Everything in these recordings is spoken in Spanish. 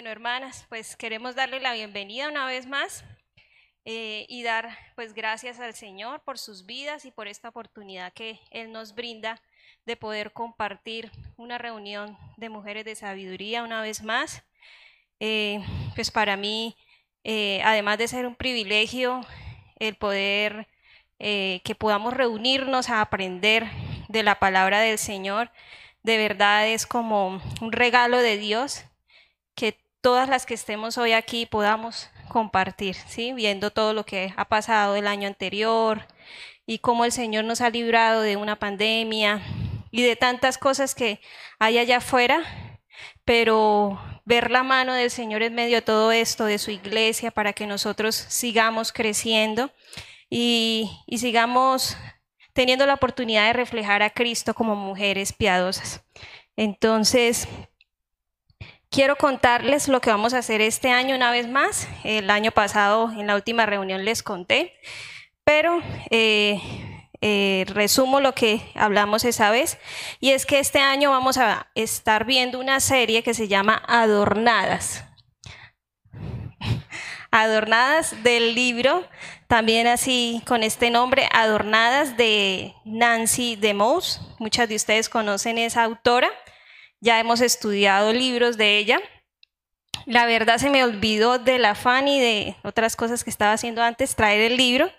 Bueno, hermanas, pues queremos darle la bienvenida una vez más eh, y dar pues gracias al Señor por sus vidas y por esta oportunidad que Él nos brinda de poder compartir una reunión de mujeres de sabiduría una vez más. Eh, pues para mí, eh, además de ser un privilegio, el poder que podamos reunirnos a aprender de la palabra del Señor, de verdad es como un regalo de Dios todas las que estemos hoy aquí podamos compartir, ¿sí? viendo todo lo que ha pasado el año anterior y cómo el Señor nos ha librado de una pandemia y de tantas cosas que hay allá afuera, pero ver la mano del Señor en medio de todo esto, de su iglesia, para que nosotros sigamos creciendo y, y sigamos teniendo la oportunidad de reflejar a Cristo como mujeres piadosas. Entonces, Quiero contarles lo que vamos a hacer este año una vez más. El año pasado, en la última reunión, les conté, pero eh, eh, resumo lo que hablamos esa vez. Y es que este año vamos a estar viendo una serie que se llama Adornadas. Adornadas del libro, también así con este nombre, Adornadas de Nancy DeMose. Muchas de ustedes conocen esa autora. Ya hemos estudiado libros de ella. La verdad se me olvidó del afán y de otras cosas que estaba haciendo antes traer el libro,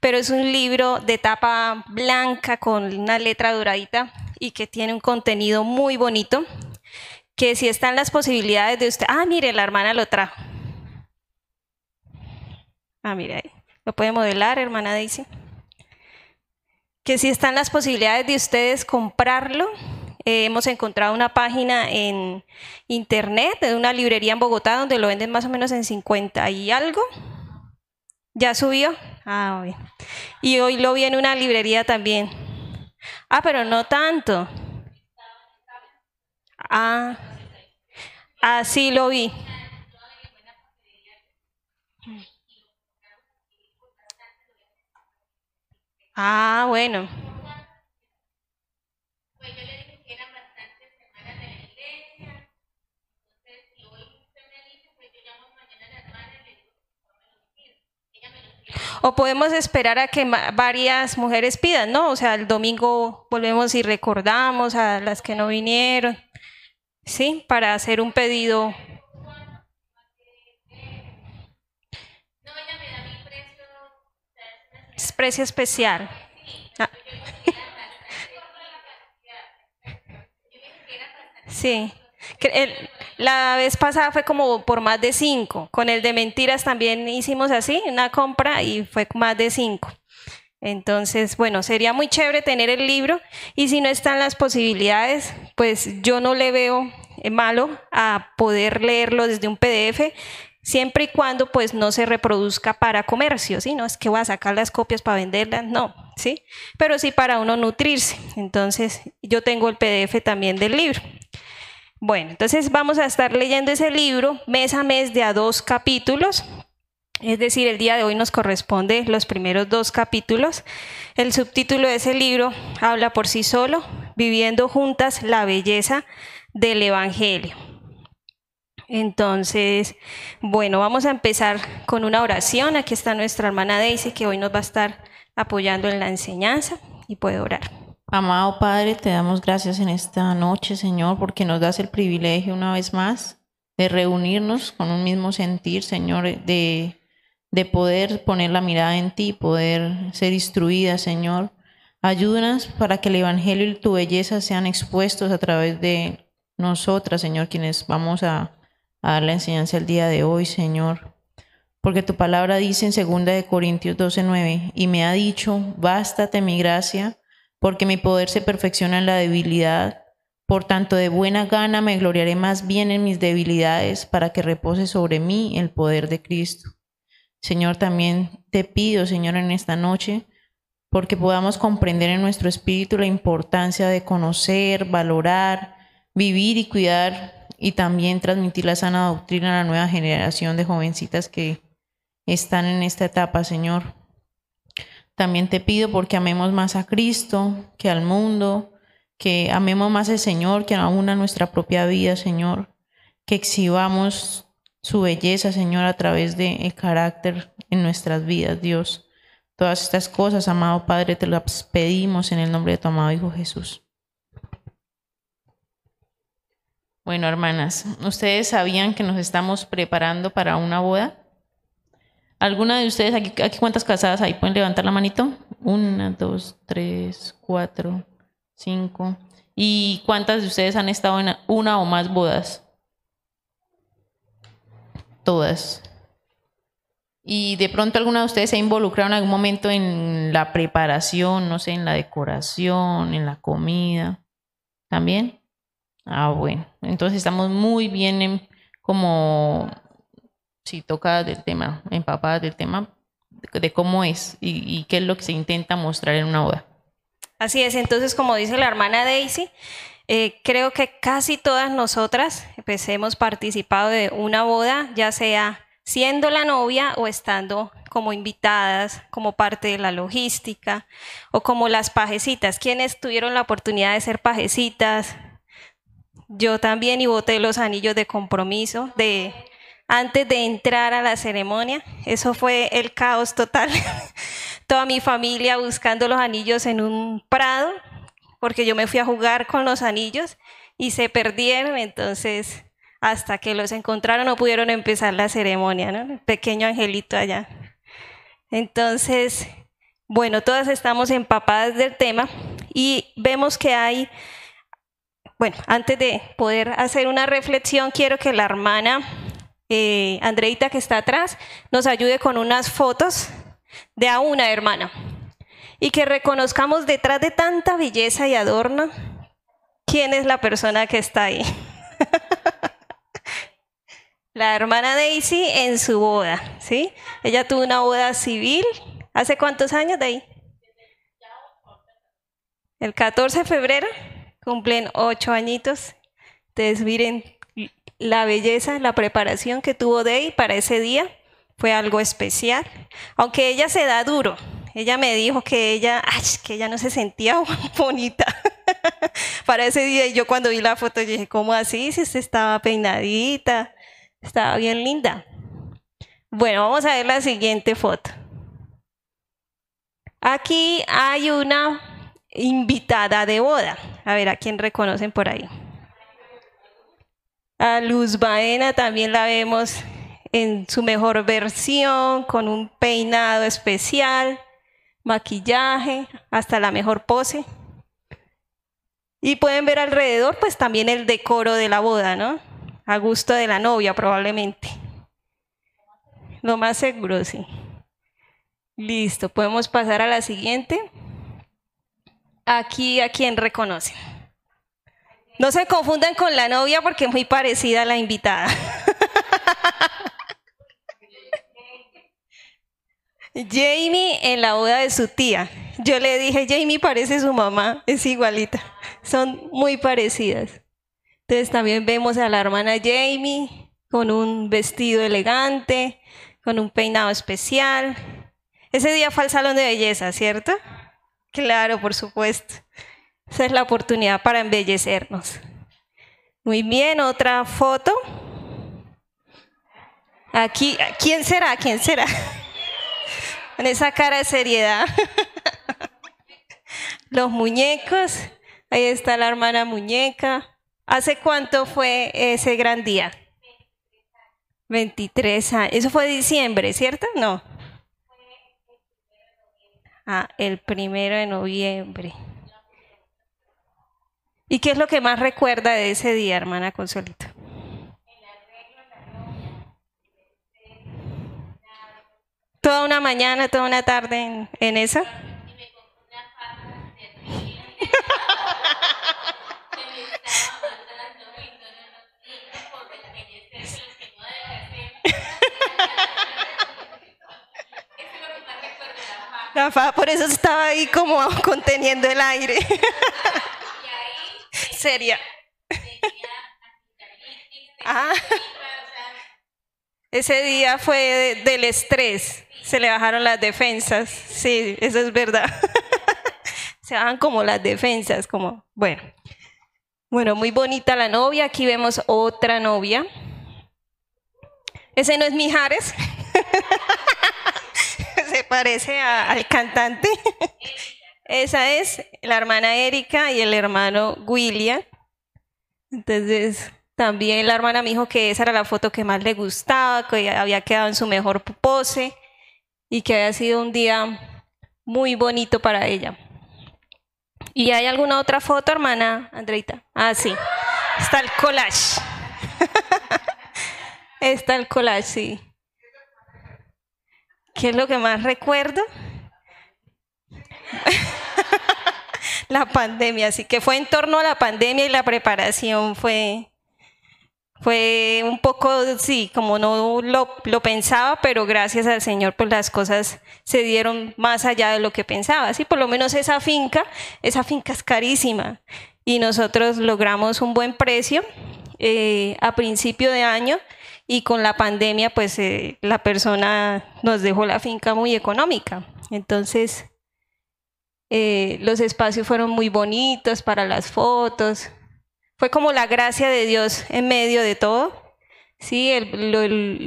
pero es un libro de tapa blanca con una letra doradita y que tiene un contenido muy bonito, que si están las posibilidades de usted, ah, mire, la hermana lo trajo. Ah, mire ahí, lo puede modelar, hermana Daisy. Que si están las posibilidades de ustedes comprarlo, eh, hemos encontrado una página en internet de una librería en Bogotá donde lo venden más o menos en 50 y algo. ¿Ya subió? Ah, bien. Y hoy lo vi en una librería también. Ah, pero no tanto. Ah, así lo vi. Ah, bueno. O podemos esperar a que varias mujeres pidan, ¿no? O sea, el domingo volvemos y recordamos a las que no vinieron, ¿sí? Para hacer un pedido. Es precio especial. Ah. Sí. La vez pasada fue como por más de cinco. Con el de mentiras también hicimos así, una compra y fue más de cinco. Entonces, bueno, sería muy chévere tener el libro y si no están las posibilidades, pues yo no le veo malo a poder leerlo desde un PDF, siempre y cuando pues no se reproduzca para comercio, ¿sí? No es que voy a sacar las copias para venderlas, no, ¿sí? Pero sí para uno nutrirse. Entonces, yo tengo el PDF también del libro. Bueno, entonces vamos a estar leyendo ese libro mes a mes de a dos capítulos. Es decir, el día de hoy nos corresponde los primeros dos capítulos. El subtítulo de ese libro habla por sí solo, Viviendo juntas la belleza del Evangelio. Entonces, bueno, vamos a empezar con una oración. Aquí está nuestra hermana Daisy que hoy nos va a estar apoyando en la enseñanza y puede orar. Amado Padre, te damos gracias en esta noche, Señor, porque nos das el privilegio una vez más de reunirnos con un mismo sentir, Señor, de, de poder poner la mirada en ti, poder ser instruida, Señor. Ayúdanos para que el Evangelio y tu belleza sean expuestos a través de nosotras, Señor, quienes vamos a, a dar la enseñanza el día de hoy, Señor. Porque tu palabra dice en 2 de Corintios 12:9, y me ha dicho, bástate mi gracia, porque mi poder se perfecciona en la debilidad. Por tanto, de buena gana me gloriaré más bien en mis debilidades para que repose sobre mí el poder de Cristo. Señor, también te pido, Señor, en esta noche, porque podamos comprender en nuestro espíritu la importancia de conocer, valorar, vivir y cuidar y también transmitir la sana doctrina a la nueva generación de jovencitas que están en esta etapa, Señor. También te pido porque amemos más a Cristo que al mundo, que amemos más al Señor que aún a nuestra propia vida, Señor. que exhibamos su belleza, Señor, a través del el carácter en nuestras vidas, Dios. Todas estas cosas, amado Padre, te las pedimos en el nombre de tu amado Hijo Jesús. Bueno, hermanas, ¿ustedes sabían que nos estamos preparando para una boda? ¿Alguna de ustedes, aquí, cuántas casadas hay? ¿Pueden levantar la manito? Una, dos, tres, cuatro, cinco. ¿Y cuántas de ustedes han estado en una o más bodas? Todas. ¿Y de pronto alguna de ustedes se ha involucrado en algún momento en la preparación, no sé, en la decoración, en la comida? ¿También? Ah, bueno. Entonces estamos muy bien en, como, si toca del tema, empapadas del tema, de cómo es y, y qué es lo que se intenta mostrar en una boda. Así es, entonces como dice la hermana Daisy, eh, creo que casi todas nosotras pues, hemos participado de una boda, ya sea siendo la novia o estando como invitadas, como parte de la logística, o como las pajecitas. ¿Quiénes tuvieron la oportunidad de ser pajecitas? Yo también y boté los anillos de compromiso de antes de entrar a la ceremonia. Eso fue el caos total. Toda mi familia buscando los anillos en un prado, porque yo me fui a jugar con los anillos y se perdieron, entonces hasta que los encontraron no pudieron empezar la ceremonia, ¿no? El pequeño angelito allá. Entonces, bueno, todas estamos empapadas del tema y vemos que hay, bueno, antes de poder hacer una reflexión, quiero que la hermana eh, Andreita que está atrás nos ayude con unas fotos de a una hermana y que reconozcamos detrás de tanta belleza y adorno quién es la persona que está ahí. la hermana Daisy en su boda, ¿sí? Ella tuvo una boda civil. ¿Hace cuántos años de ahí? El 14 de febrero cumplen ocho añitos. Ustedes miren la belleza, la preparación que tuvo Day para ese día fue algo especial. Aunque ella se da duro, ella me dijo que ella, que ella no se sentía bonita para ese día. Y yo cuando vi la foto dije, ¿cómo así? Si usted estaba peinadita, estaba bien linda. Bueno, vamos a ver la siguiente foto. Aquí hay una invitada de boda. A ver, ¿a quién reconocen por ahí? A Luz Baena también la vemos en su mejor versión, con un peinado especial, maquillaje, hasta la mejor pose. Y pueden ver alrededor, pues también el decoro de la boda, ¿no? A gusto de la novia, probablemente. Lo más seguro, sí. Listo, podemos pasar a la siguiente. Aquí a quien reconocen. No se confundan con la novia porque es muy parecida a la invitada. Jamie en la boda de su tía. Yo le dije, Jamie parece su mamá, es igualita. Son muy parecidas. Entonces también vemos a la hermana Jamie con un vestido elegante, con un peinado especial. Ese día fue al salón de belleza, ¿cierto? Claro, por supuesto. Esa es la oportunidad para embellecernos. Muy bien, otra foto. Aquí, ¿quién será? ¿Quién será? Con esa cara de seriedad. Los muñecos. Ahí está la hermana muñeca. ¿Hace cuánto fue ese gran día? 23 años. Eso fue diciembre, ¿cierto? No. Ah, el primero de noviembre. ¿Y qué es lo que más recuerda de ese día, hermana Consolito? Toda una mañana, toda una tarde en, en esa. La por eso estaba ahí como conteniendo el aire. Seria. Ah. Ese día fue del estrés, se le bajaron las defensas, sí, eso es verdad. se bajan como las defensas, como, bueno. Bueno, muy bonita la novia, aquí vemos otra novia. Ese no es Mijares. Se parece al cantante. Esa es la hermana Erika y el hermano William. Entonces, también la hermana me dijo que esa era la foto que más le gustaba, que había quedado en su mejor pose y que había sido un día muy bonito para ella. ¿Y hay alguna otra foto, hermana Andreita? Ah, sí. Está el collage. Está el collage, sí. ¿Qué es lo que más recuerdo? la pandemia, así que fue en torno a la pandemia y la preparación fue fue un poco, sí, como no lo, lo, pensaba, pero gracias al Señor, pues las cosas se dieron más allá de lo que pensaba. Sí, por lo menos esa finca, esa finca es carísima y nosotros logramos un buen precio eh, a principio de año y con la pandemia, pues eh, la persona nos dejó la finca muy económica. Entonces, eh, los espacios fueron muy bonitos para las fotos. Fue como la gracia de Dios en medio de todo. Sí, el,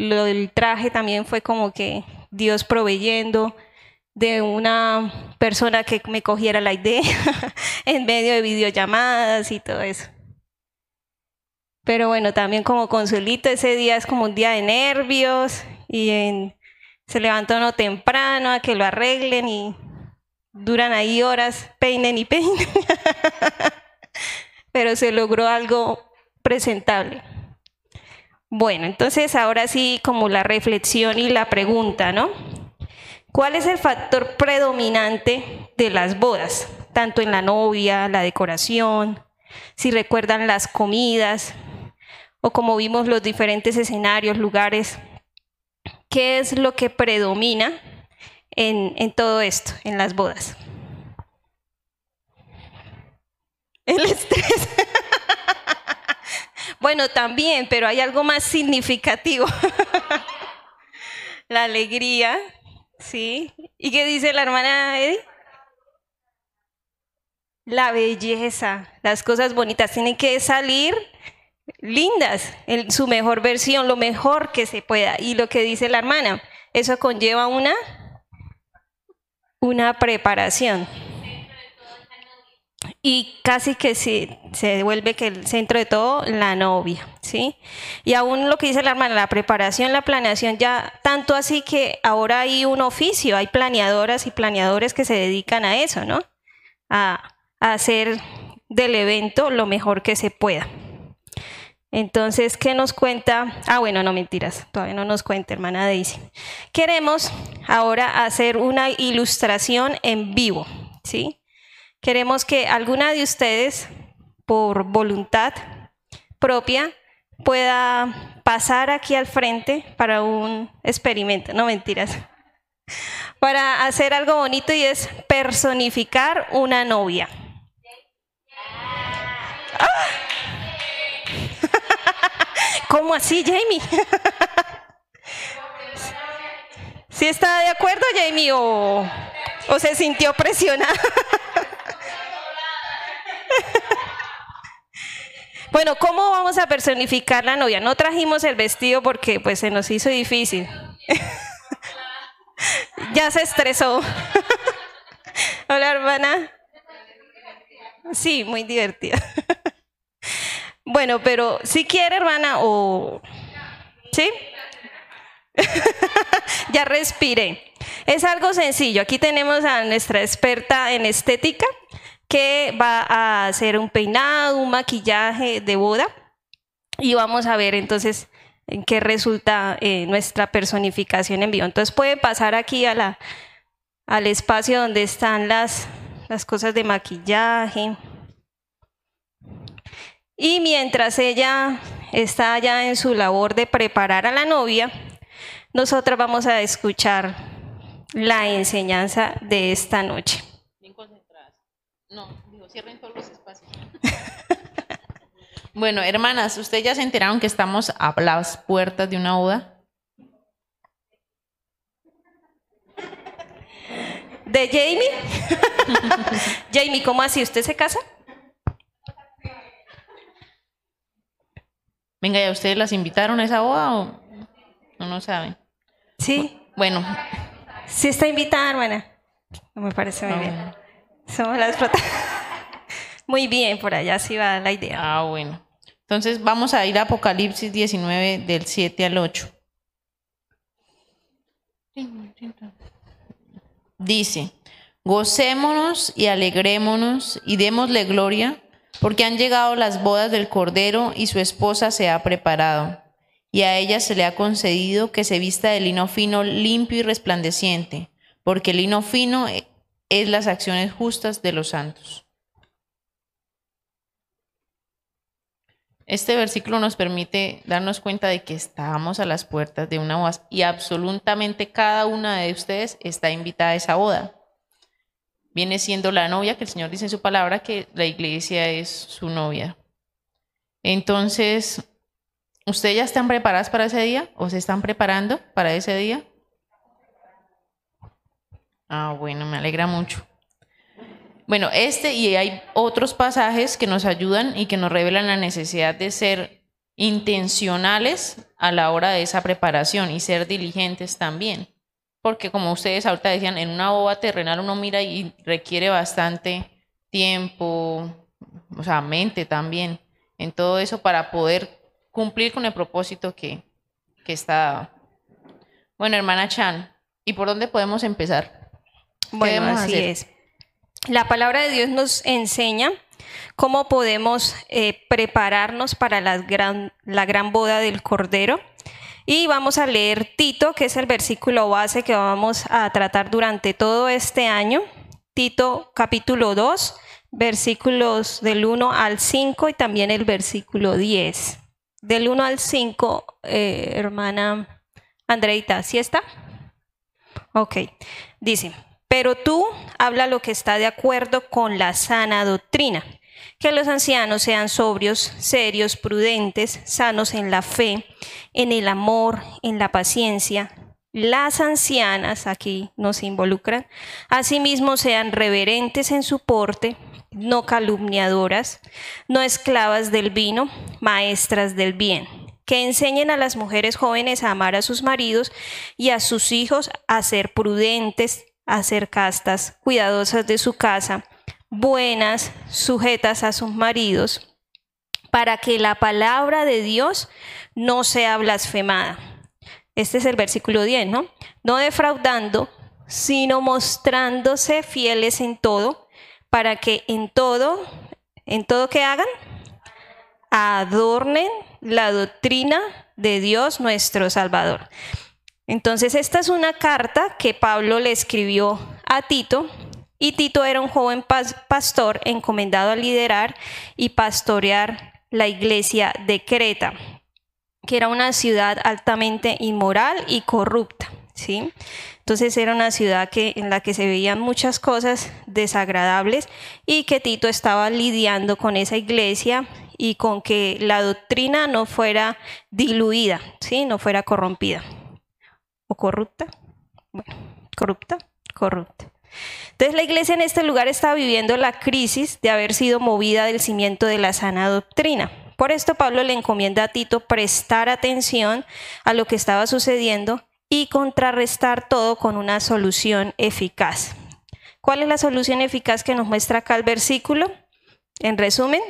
lo, traje también fue como que Dios proveyendo de una persona que me cogiera la idea en medio de videollamadas y todo eso. Pero bueno, también como consuelito, ese día es como un día de nervios y se levanta uno temprano a que lo arreglen y duran ahí horas, peinen y peinen, pero se logró algo presentable. Bueno, entonces ahora sí como la reflexión y la pregunta, ¿no? ¿Cuál es el factor predominante de las bodas? Tanto en la novia, la decoración, si recuerdan las comidas, o como vimos los diferentes escenarios, lugares. ¿Qué es lo que predomina en, todo esto, en las bodas. El estrés. bueno, también, pero hay algo más significativo. la alegría, ¿sí? ¿Y qué dice la hermana Eddie? La belleza, las cosas bonitas tienen que salir lindas, en su mejor versión, lo mejor que se pueda. Y lo que dice la hermana, eso conlleva una una preparación. Y casi que se, se devuelve que el centro de todo, la novia, ¿sí? Y aún lo que dice la hermana, la preparación, la planeación, ya tanto así que ahora hay un oficio, hay planeadoras y planeadores que se dedican a eso, ¿no? A hacer del evento lo mejor que se pueda. Entonces, ¿qué nos cuenta? Ah, bueno, no mentiras, todavía no nos cuenta, hermana Daisy. Queremos ahora hacer una ilustración en vivo, ¿sí? Queremos que alguna de ustedes, por voluntad propia, pueda pasar aquí al frente para un experimento, no mentiras, para hacer algo bonito y es personificar una novia. ¡Ah! ¿Cómo así, Jamie? ¿Sí está de acuerdo, Jamie, o, o se sintió presionada? Bueno, ¿cómo vamos a personificar la novia? No trajimos el vestido porque pues se nos hizo difícil. ya se estresó. Hola, hermana. Sí, muy divertida. Bueno, pero si quiere, hermana, o... ¿Sí? ya respire. Es algo sencillo. Aquí tenemos a nuestra experta en estética que va a hacer un peinado, un maquillaje de boda y vamos a ver entonces en qué resulta eh, nuestra personificación en vivo. Entonces puede pasar aquí al espacio donde están las, las cosas de maquillaje. Y mientras ella está ya en su labor de preparar a la novia, nosotros vamos a escuchar la enseñanza de esta noche. Bien concentradas. No, digo, cierren todos los espacios. bueno, hermanas, ¿ustedes ya se enteraron que estamos a las puertas de una boda? ¿De Jamie? Jamie, ¿cómo así? ¿Usted se casa? Venga, ¿ya ustedes las invitaron a esa boda o No lo saben. Sí. Bueno. Sí está invitada, hermana. Me parece muy bien. Somos las Muy bien, por allá sí va la idea. Ah, bueno. Entonces vamos a ir a Apocalipsis 19 del 7 al 8. Dice, gocémonos y alegrémonos y démosle gloria, porque han llegado las bodas del Cordero y su esposa se ha preparado. Y a ella se le ha concedido que se vista de lino fino, limpio y resplandeciente, porque el lino fino es las acciones justas de los santos. Este versículo nos permite darnos cuenta de que estamos a las puertas de una boda y absolutamente cada una de ustedes está invitada a esa boda. Viene siendo la novia que el Señor dice en su palabra que la iglesia es su novia. Entonces, ¿ustedes ya están preparadas para ese día o se están preparando para ese día? Ah, bueno, me alegra mucho. Bueno, este y hay otros pasajes que nos ayudan y que nos revelan la necesidad de ser intencionales a la hora de esa preparación y ser diligentes también. Porque como ustedes ahorita decían, en una boba terrenal uno mira y requiere bastante tiempo, o sea, mente también, en todo eso para poder cumplir con el propósito que, que está Bueno, hermana Chan, ¿y por dónde podemos empezar? Bueno, así es. La palabra de Dios nos enseña cómo podemos eh, prepararnos para la gran, la gran boda del Cordero. Y vamos a leer Tito, que es el versículo base que vamos a tratar durante todo este año. Tito capítulo 2, versículos del 1 al 5 y también el versículo 10. Del 1 al 5, eh, hermana Andreita, ¿sí está? Ok, dice. Pero tú habla lo que está de acuerdo con la sana doctrina, que los ancianos sean sobrios, serios, prudentes, sanos en la fe, en el amor, en la paciencia. Las ancianas, aquí nos involucran, asimismo sean reverentes en su porte, no calumniadoras, no esclavas del vino, maestras del bien, que enseñen a las mujeres jóvenes a amar a sus maridos y a sus hijos a ser prudentes, a ser castas, cuidadosas de su casa, buenas, sujetas a sus maridos, para que la palabra de Dios no sea blasfemada. Este es el versículo 10, ¿no? No defraudando, sino mostrándose fieles en todo, para que en todo, en todo que hagan, adornen la doctrina de Dios nuestro Salvador. Entonces, esta es una carta que Pablo le escribió a Tito y Tito era un joven pastor encomendado a liderar y pastorear la iglesia de Creta, que era una ciudad altamente inmoral y corrupta, ¿sí? Entonces era una ciudad que, en la que se veían muchas cosas desagradables y que Tito estaba lidiando con esa iglesia y con que la doctrina no fuera diluida, ¿sí? no fuera corrompida corrupta. Bueno, corrupta, corrupta. Entonces la iglesia en este lugar está viviendo la crisis de haber sido movida del cimiento de la sana doctrina. Por esto Pablo le encomienda a Tito prestar atención a lo que estaba sucediendo y contrarrestar todo con una solución eficaz. ¿Cuál es la solución eficaz que nos muestra acá el versículo? En resumen,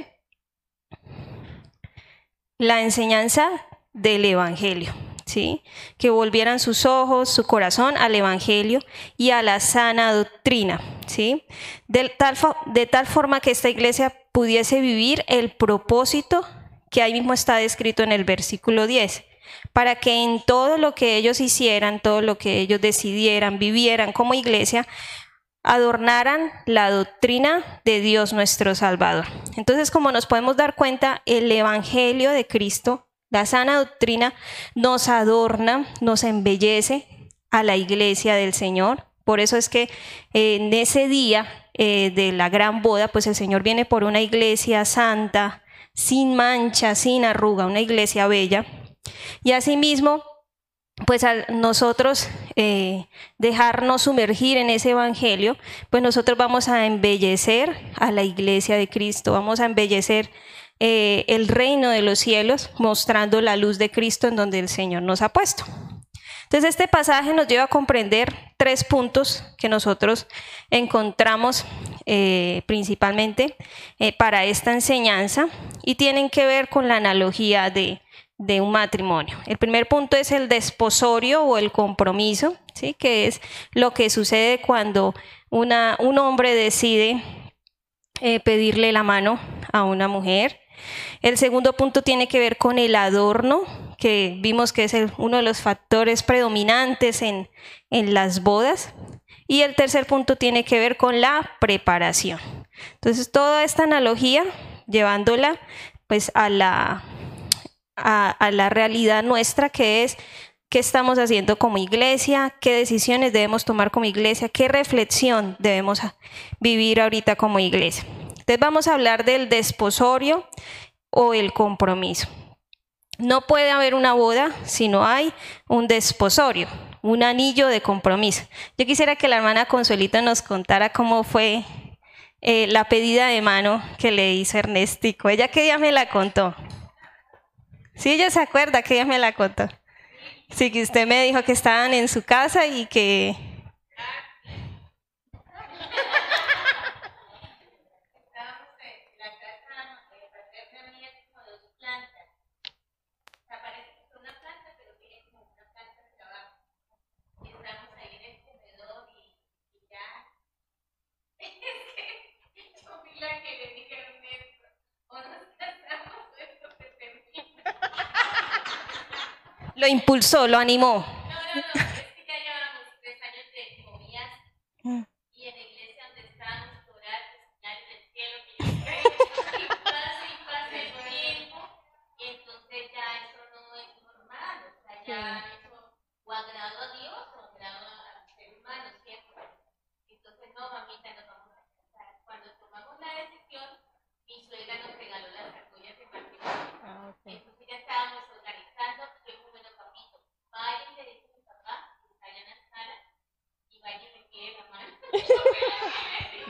la enseñanza del Evangelio que volvieran sus ojos, su corazón al Evangelio y a la sana doctrina, ¿sí? de, tal, de tal forma que esta iglesia pudiese vivir el propósito que ahí mismo está descrito en el versículo 10, para que en todo lo que ellos hicieran, todo lo que ellos decidieran, vivieran como iglesia, adornaran la doctrina de Dios nuestro Salvador. Entonces, como nos podemos dar cuenta, el Evangelio de Cristo la sana doctrina nos adorna, nos embellece a la iglesia del Señor. Por eso es que eh, en ese día eh, de la gran boda, pues el Señor viene por una iglesia santa, sin mancha, sin arruga, una iglesia bella. Y asimismo, pues a nosotros eh, dejarnos sumergir en ese evangelio, pues nosotros vamos a embellecer a la iglesia de Cristo, vamos a embellecer eh, el reino de los cielos, mostrando la luz de Cristo en donde el Señor nos ha puesto. Entonces este pasaje nos lleva a comprender tres puntos que nosotros encontramos eh, principalmente eh, para esta enseñanza y tienen que ver con la analogía de, un matrimonio. El primer punto es el desposorio o el compromiso, ¿sí? que es lo que sucede cuando un hombre decide pedirle la mano a una mujer. El segundo punto tiene que ver con el adorno, que vimos que es uno de los factores predominantes en, en las bodas. Y el tercer punto tiene que ver con la preparación. Entonces, toda esta analogía, llevándola pues a la, a, la realidad nuestra, que es qué estamos haciendo como iglesia, qué decisiones debemos tomar como iglesia, qué reflexión debemos vivir ahorita como iglesia. Entonces vamos a hablar del desposorio o el compromiso. No puede haber una boda si no hay un desposorio, un anillo de compromiso. Yo quisiera que la hermana Consuelita nos contara cómo fue eh, la pedida de mano que le hizo Ernestico. Ella que ya me la contó. Sí, ella se acuerda que ella me la contó. Sí, que usted me dijo que estaban en su casa y que lo impulsó, lo animó.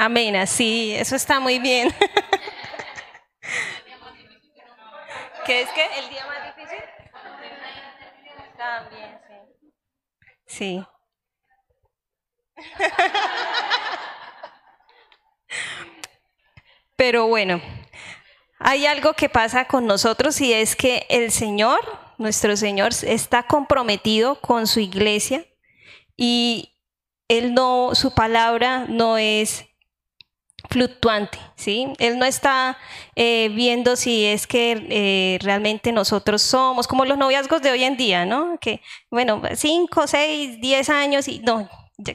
Amén, así, eso está muy bien. ¿Qué es que el día más difícil? También, sí. Sí. Pero bueno, hay algo que pasa con nosotros y es que el Señor, nuestro Señor, está comprometido con su iglesia y él no, su palabra no es fluctuante, ¿sí? Él no está eh, viendo si es que eh, realmente nosotros somos como los noviazgos de hoy en día, ¿no? Que, bueno, cinco, seis, diez años y no,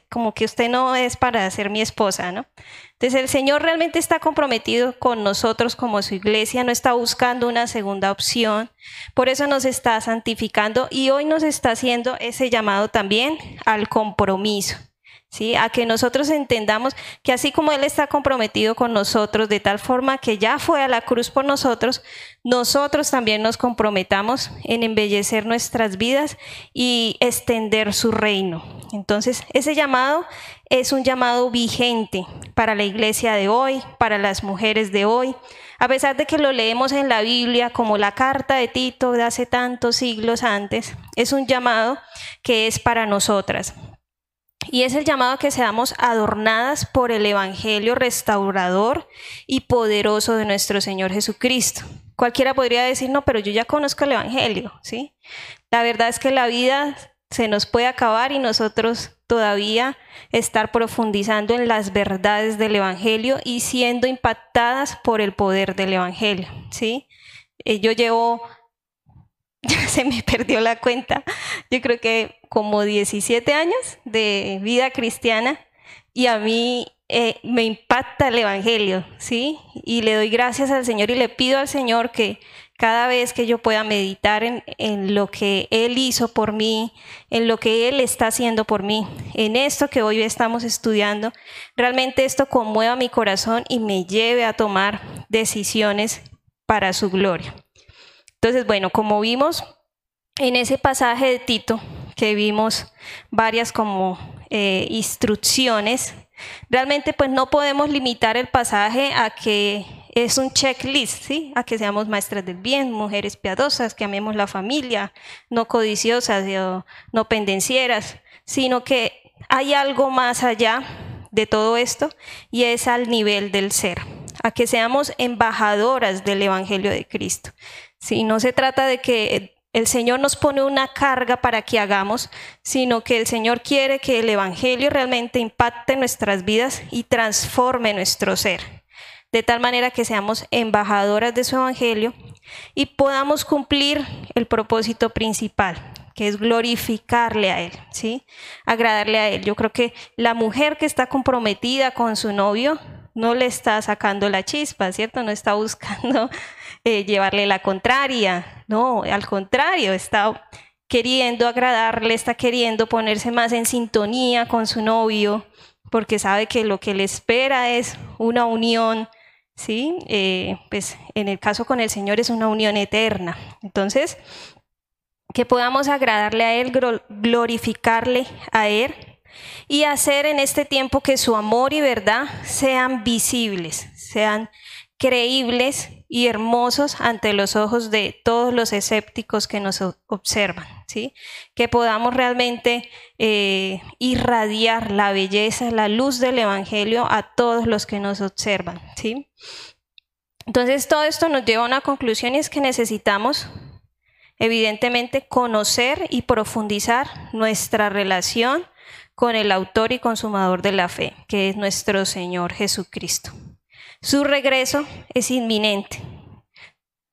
como que usted no es para ser mi esposa, ¿no? Entonces el Señor realmente está comprometido con nosotros como su iglesia, no está buscando una segunda opción, por eso nos está santificando y hoy nos está haciendo ese llamado también al compromiso. A que nosotros entendamos que así como Él está comprometido con nosotros de tal forma que ya fue a la cruz por nosotros, nosotros también nos comprometamos en embellecer nuestras vidas y extender su reino. Entonces, ese llamado es un llamado vigente para la iglesia de hoy, para las mujeres de hoy. A pesar de que lo leemos en la Biblia como la carta de Tito de hace tantos siglos antes, es un llamado que es para nosotras. Y es el llamado que seamos adornadas por el Evangelio restaurador y poderoso de nuestro Señor Jesucristo. Cualquiera podría decir, no, pero yo ya conozco el Evangelio, ¿sí? La verdad es que la vida se nos puede acabar y nosotros todavía estar profundizando en las verdades del Evangelio y siendo impactadas por el poder del Evangelio, ¿sí? Eh, yo llevo se me perdió la cuenta, yo creo que como 17 años de vida cristiana y a mí eh, me impacta el Evangelio, ¿sí? Y le doy gracias al Señor y le pido al Señor que cada vez que yo pueda meditar en, en, lo que Él hizo por mí, en lo que Él está haciendo por mí, en esto que hoy estamos estudiando, realmente esto conmueva mi corazón y me lleve a tomar decisiones para su gloria. Entonces, bueno, como vimos en ese pasaje de Tito, que vimos varias como eh, instrucciones, realmente pues no podemos limitar el pasaje a que es un checklist, ¿sí? A que seamos maestras del bien, mujeres piadosas, que amemos la familia, no codiciosas, no pendencieras, sino que hay algo más allá de todo esto y es al nivel del ser, a que seamos embajadoras del Evangelio de Cristo. Si no se trata de que el Señor nos pone una carga para que hagamos, sino que el Señor quiere que el Evangelio realmente impacte nuestras vidas y transforme nuestro ser de tal manera que seamos embajadoras de su evangelio y podamos cumplir el propósito principal, que es glorificarle a él, ¿sí? Agradarle a él. Yo creo que la mujer que está comprometida con su novio no le está sacando la chispa, ¿cierto? No está buscando eh, llevarle la contraria, no, al contrario, está queriendo agradarle, está queriendo ponerse más en sintonía con su novio, porque sabe que lo que le espera es una unión ¿sí? Eh, pues en el caso con el Señor es una unión eterna. Entonces, que podamos agradarle a Él, glorificarle a Él y hacer en este tiempo que su amor y verdad sean visibles, sean creíbles y hermosos ante los ojos de todos los escépticos que nos observan, ¿sí? Que podamos realmente eh, irradiar la belleza, la luz del Evangelio a todos los que nos observan, ¿sí? Entonces todo esto nos lleva a una conclusión y es que necesitamos evidentemente conocer y profundizar nuestra relación con el autor y consumador de la fe, que es nuestro Señor Jesucristo. Su regreso es inminente.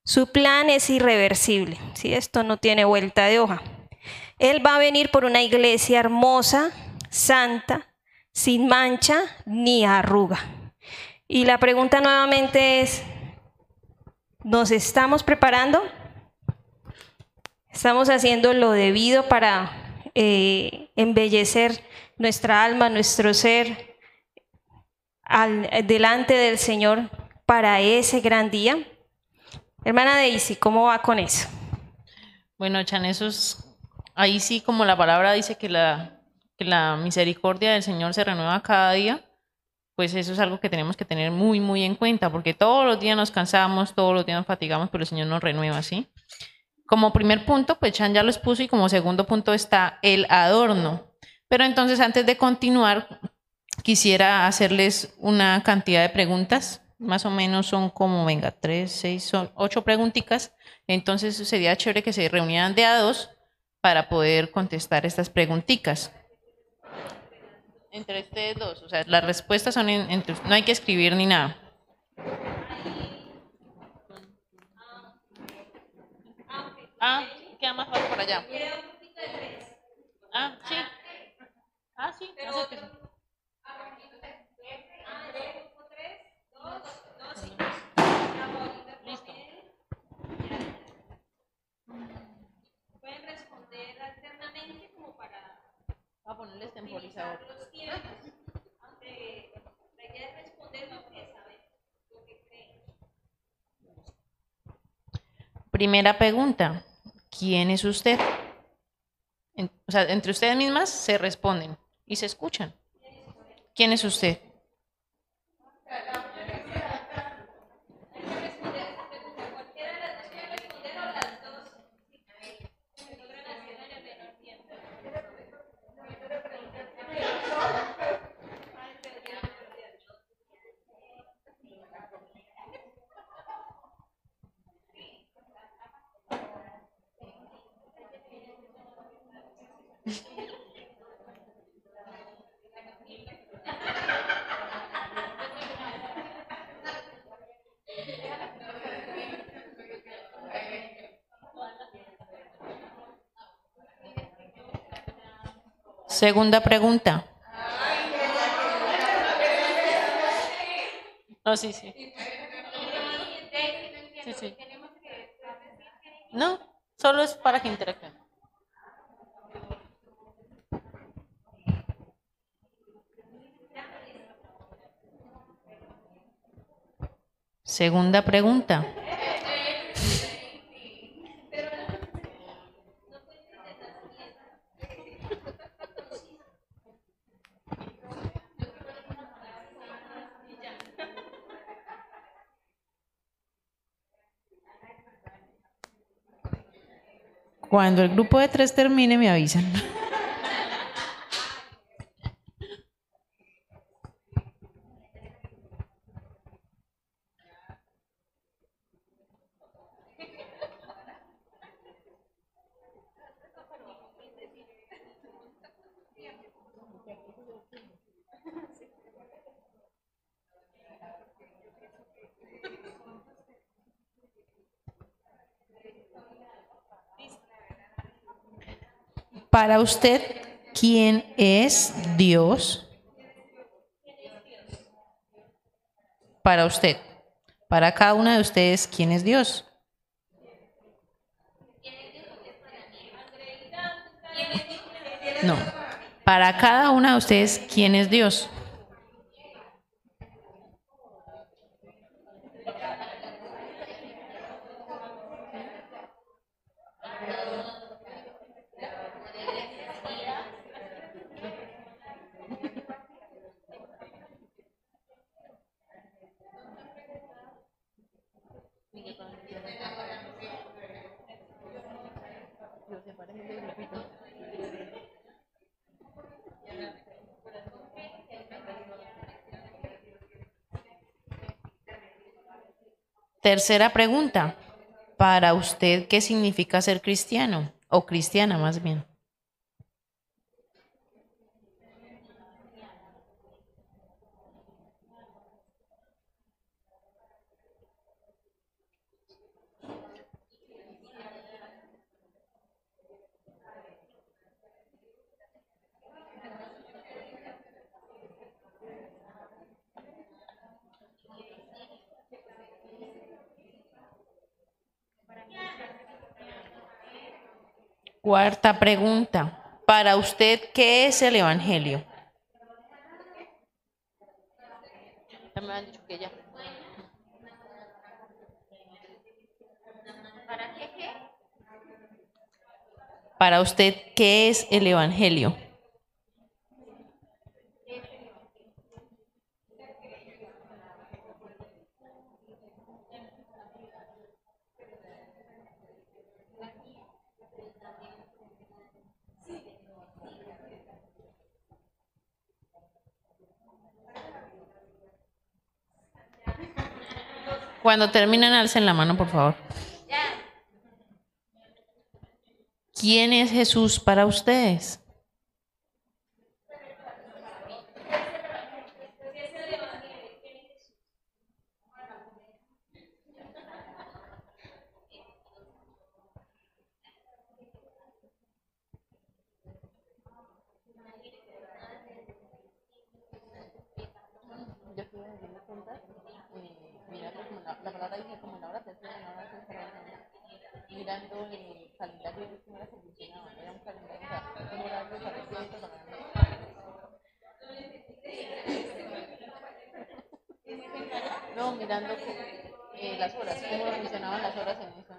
Su plan es irreversible. Si Esto no tiene vuelta de hoja. Él va a venir por una iglesia hermosa, santa, sin mancha ni arruga. Y la pregunta nuevamente es, ¿nos estamos preparando? ¿Estamos haciendo lo debido para eh, embellecer nuestra alma, nuestro ser, delante del Señor para ese gran día. Hermana Daisy, ¿cómo va con eso? Bueno, Chan, eso es, ahí sí como la palabra dice que la, que la misericordia del Señor se renueva cada día, pues eso es algo que tenemos que tener muy, muy en cuenta, porque todos los días nos cansamos, todos los días nos fatigamos, pero el Señor nos renueva, ¿sí? Como primer punto, pues Chan ya lo expuso y como segundo punto está el adorno. Pero entonces antes de continuar, quisiera hacerles una cantidad de preguntas. Más o menos son como, venga, tres, seis, ocho preguntitas. Entonces sería chévere que se reunieran de a dos para poder contestar estas preguntitas. Entre ustedes dos, o sea, las respuestas son entre, no hay que escribir ni nada. Ah, queda más fácil por allá. Ah, sí. Ah, sí. Pueden responder alternamente como para... a ponerles temporizador. Los tiempos. Aunque la idea es responder lo que saben, lo que creen. Primera pregunta. ¿Quién es usted? o sea, entre ustedes mismas se responden y se escuchan. ¿Quién es usted? Segunda pregunta. No, sí, sí. Sí, sí. No, solo es para que interactúen. Segunda pregunta. Cuando el grupo de tres termine, me avisan. Para usted, ¿quién es Dios? Para usted. Para cada una de ustedes, ¿quién es Dios? No. Para cada una de ustedes, ¿quién es Dios? Tercera pregunta. Para usted, ¿qué significa ser cristiano? O cristiana más bien. Cuarta pregunta. Para usted, ¿qué es el Evangelio? me han dicho que ya. ¿Para qué, qué? Para usted, ¿qué es el Evangelio? Cuando terminen, alcen la mano, por favor. ¿Quién es Jesús para ustedes? la palabra dice como en la hora tercera, en la hora tercera, mirando el calendario de cómo que funcionaba. Era un calendario, un horario parecido para No, mirando eh, las horas, cómo funcionaban las horas en esa.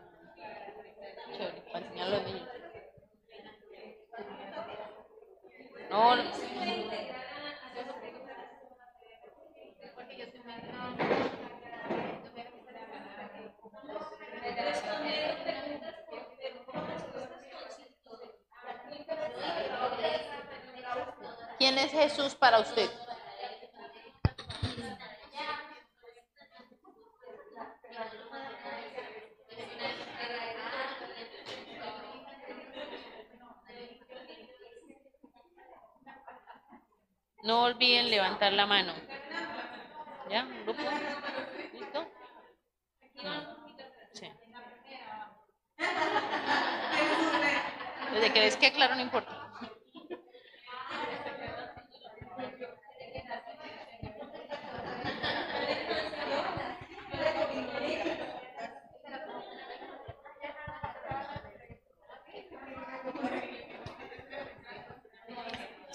Chévere, para enseñar a los niños. No, ¿Quién es Jesús para usted? No olviden levantar la mano. ¿Ya? ¿Grupo? ¿Listo? Sí. Desde que ves que claro no importa.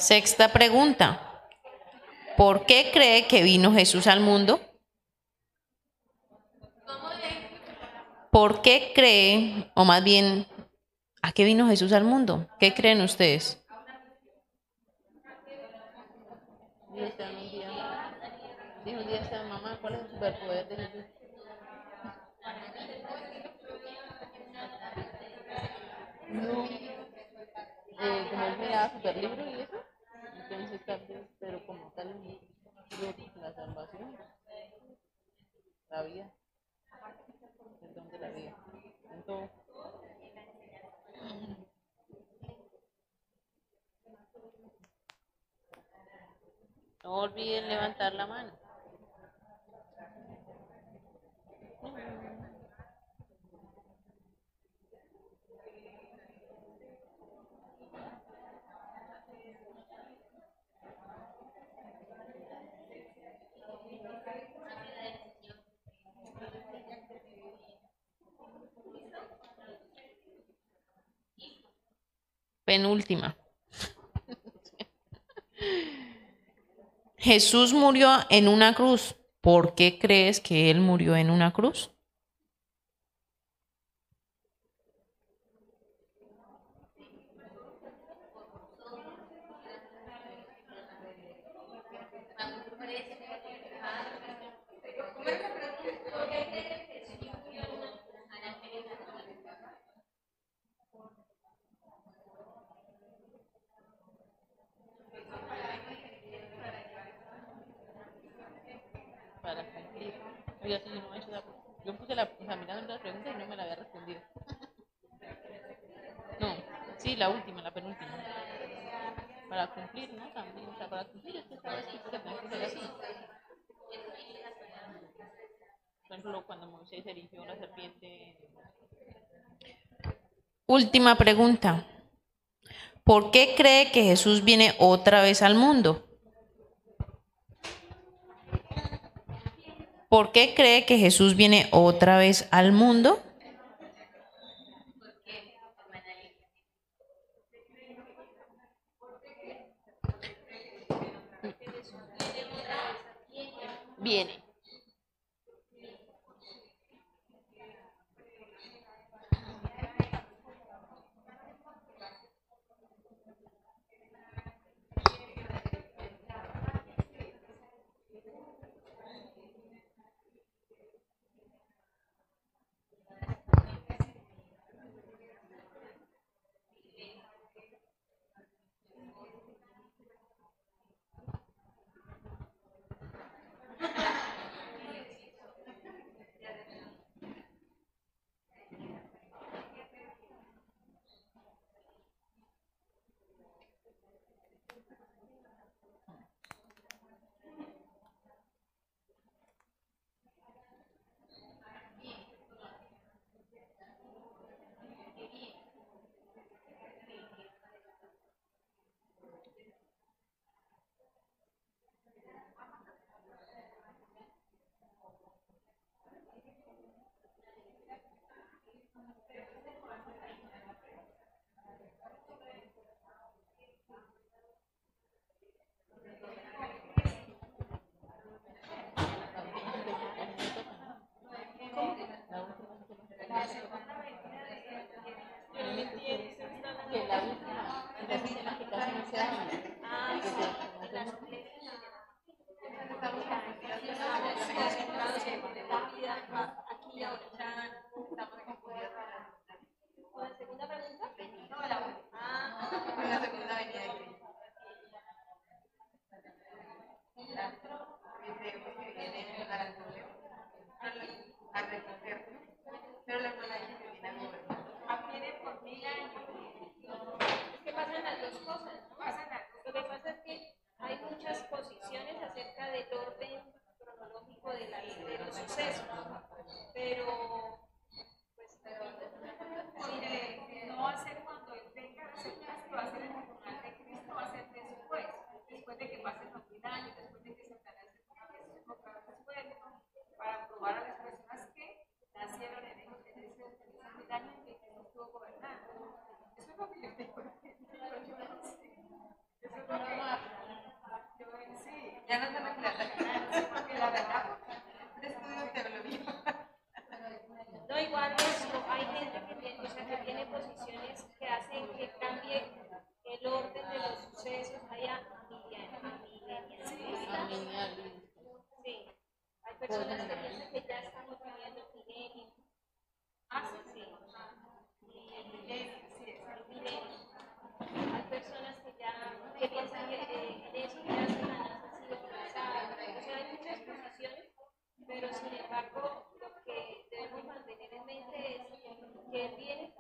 Sexta pregunta. ¿Por qué cree que vino Jesús al mundo? ¿Por qué cree, o más bien, a qué vino Jesús al mundo? ¿Qué creen ustedes? Dijo un día esta mamá, ¿cuál es? No. Eh, como él me daba super libro y eso, pero como tal, la salvación, la vida, el don de la vida, en todo. No olviden levantar la mano. Penúltima. Jesús murió en una cruz. ¿Por qué crees que Él murió en una cruz? Examinando la pregunta y no me la había respondido. No, sí, la última, la penúltima. Para cumplir, ¿no? También, o sea, para cumplir es que escrito que que ser así. Por ejemplo, cuando Moisés erigió la serpiente. Última pregunta. ¿Por qué cree que Jesús viene otra vez al mundo? ¿Por qué cree que Jesús viene otra vez al mundo? Viene. Dos cosas, ¿no? Pasan las- Lo que pasa es que hay muchas posiciones acerca del orden cronológico de, la, de los sucesos, pero pues Porque no va a ser cuando Él venga a ser Cristo, va a ser el tribunal de Cristo, va a ser después, después de que pasen los mil años, después de que Satanás se ponga Jesús otra vez después, para probar a las personas que nacieron en esos en ese- en esos mil años que Jesús estuvo gobernando. Eso es lo que yo digo. Eso es lo que tal vez no- hay gente que tiene, o sea, que tiene posiciones que hacen que cambie el orden de los sucesos, haya Sí, hay personas que piensan que ya estamos viviendo el milenio. Ah, sí, sí. Y el milenio. Hay personas que ya que piensan que eh, en eso ya Satanás ha sido lanzado. O sea, hay muchas posiciones, pero sin embargo, lo que debemos mantener en mente es que Él viene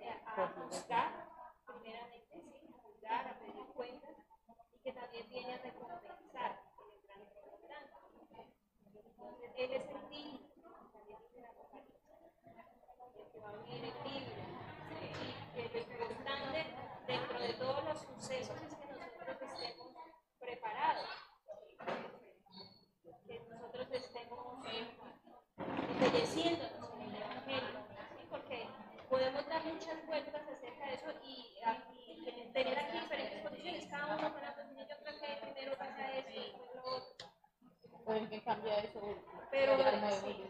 eh, a juzgar, primeramente, sí, a juzgar, a pedir cuentas, y que también viene a recompensar en el gran trono Entonces, Él es el digno, también dice la Apocalipsis, el que va a abrir el libro. Y que lo importante dentro de todos los sucesos es que nosotros estemos preparados, que nosotros estemos embelleciéndonos en el Evangelio, ¿sí? porque podemos dar muchas vueltas acerca de eso y, y tener aquí diferentes posiciones, cada uno con una posición, yo creo que primero pasa eso y después lo otro. Pero, sí, pero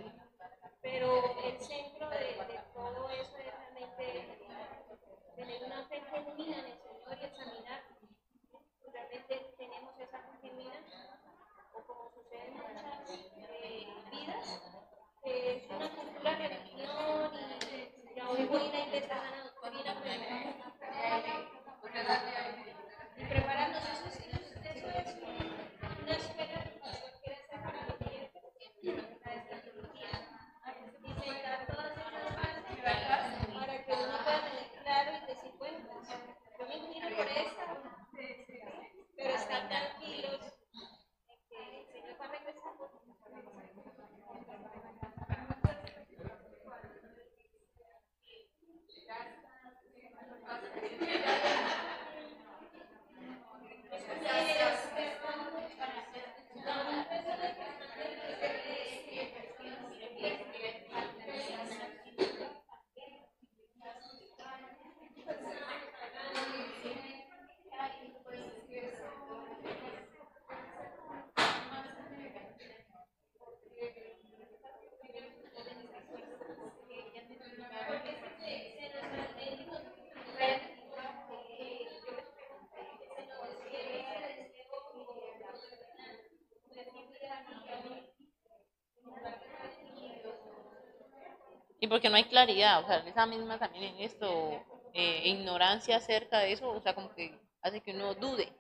Y porque no hay claridad, o sea, esa misma también en esto, eh, ignorancia acerca de eso, o sea, como que hace que uno dude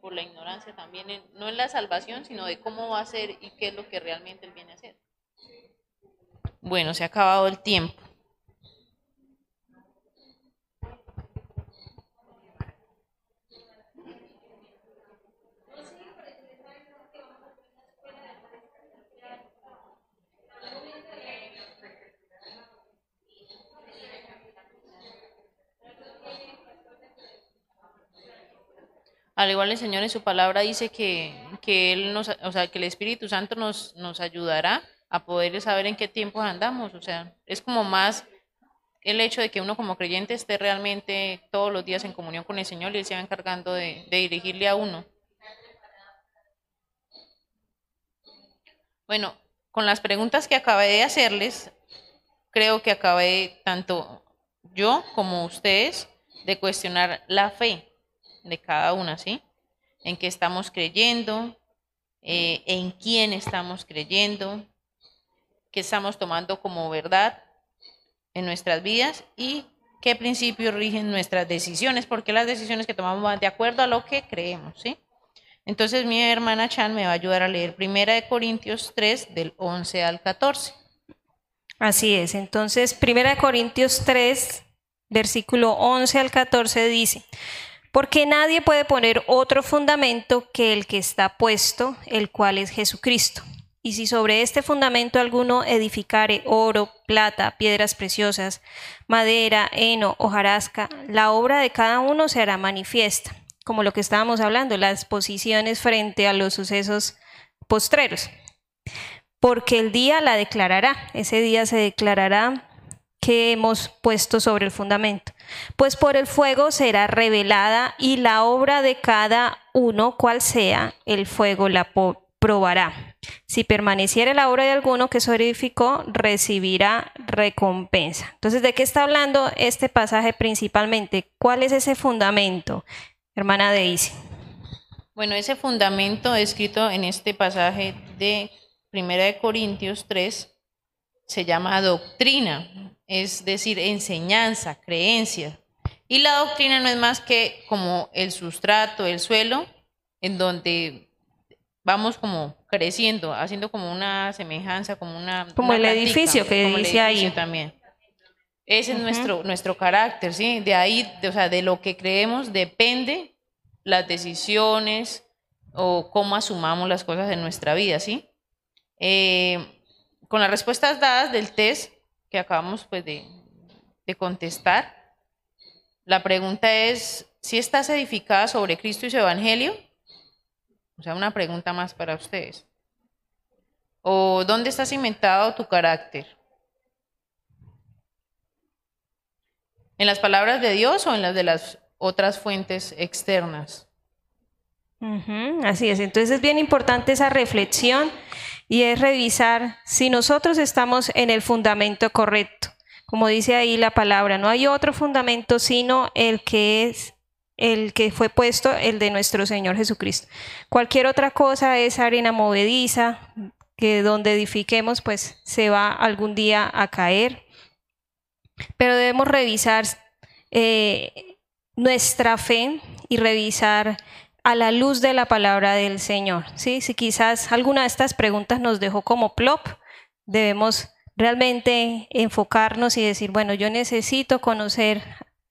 por la ignorancia también, en- no en la salvación, sino de cómo va a ser y qué es lo que realmente él viene a hacer. Bueno, se ha acabado el tiempo. Al igual el Señor en su palabra dice que, que Él nos, o sea, que el Espíritu Santo nos, nos ayudará a poder saber en qué tiempos andamos. O sea, es como más el hecho de que uno como creyente esté realmente todos los días en comunión con el Señor y Él se va encargando de, de dirigirle a uno. Bueno, con las preguntas que acabé de hacerles, creo que acabé tanto yo como ustedes de cuestionar la fe de cada una, ¿sí? En qué estamos creyendo, eh, en quién estamos creyendo, qué estamos tomando como verdad en nuestras vidas y qué principios rigen nuestras decisiones, porque las decisiones que tomamos van de acuerdo a lo que creemos, ¿sí? Entonces mi hermana Chan me va a ayudar a leer Primera de Corintios 3 del 11 al 14. Así es. Entonces, Primera de Corintios 3, versículo 11 al 14 dice, porque nadie puede poner otro fundamento que el que está puesto, el cual es Jesucristo. Y si sobre este fundamento alguno edificare oro, plata, piedras preciosas, madera, heno, hojarasca, la obra de cada uno se hará manifiesta, como lo que estábamos hablando, las posiciones frente a los sucesos postreros. Porque el día la declarará, ese día se declarará que hemos puesto sobre el fundamento. Pues por el fuego será revelada y la obra de cada uno, cual sea, el fuego la probará. Si permaneciera la obra de alguno que se edificó, recibirá recompensa. Entonces, ¿de qué está hablando este pasaje principalmente? ¿Cuál es ese fundamento, hermana Daisy? Bueno, ese fundamento escrito en este pasaje de Primera de Corintios 3 se llama doctrina, es decir, enseñanza, creencia. Y la doctrina no es más que como el sustrato, el suelo, en donde vamos como creciendo, haciendo como una semejanza, como una... Como el edificio que dice ahí. También. Ese es nuestro, nuestro carácter, ¿sí? De ahí, o sea, de lo que creemos depende las decisiones o cómo asumamos las cosas en nuestra vida, ¿sí? Eh, con las respuestas dadas del test que acabamos pues, de, contestar, la pregunta es, ¿si estás edificada sobre Cristo y su Evangelio? O sea, una pregunta más para ustedes. ¿O dónde está cimentado tu carácter? ¿En las palabras de Dios o en las de las otras fuentes externas? así es, entonces es bien importante esa reflexión y es revisar si nosotros estamos en el fundamento correcto. Como dice ahí la palabra, no hay otro fundamento sino el que es el que fue puesto, el de nuestro Señor Jesucristo. Cualquier otra cosa es arena movediza, que donde edifiquemos, pues se va algún día a caer. Pero debemos revisar eh, nuestra fe y revisar a la luz de la palabra del Señor. ¿sí? Si quizás alguna de estas preguntas nos dejó como plop, debemos realmente enfocarnos y decir, bueno, yo necesito conocer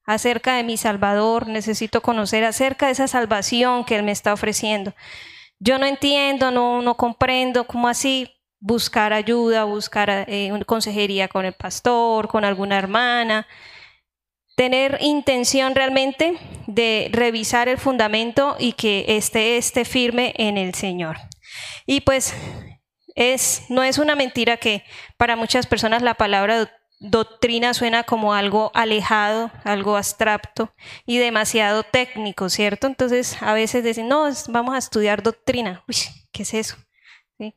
acerca de mi Salvador, necesito conocer acerca de esa salvación que Él me está ofreciendo. Yo no entiendo, no, no comprendo, ¿cómo así? Buscar ayuda, buscar eh, consejería con el pastor, con alguna hermana, tener intención realmente de revisar el fundamento y que esté, esté firme en el Señor. Y pues es, no es una mentira que para muchas personas la palabra doctrina suena como algo alejado, algo abstracto y demasiado técnico, ¿cierto? Entonces a veces dicen, no, vamos a estudiar doctrina. Uy, ¿qué es eso?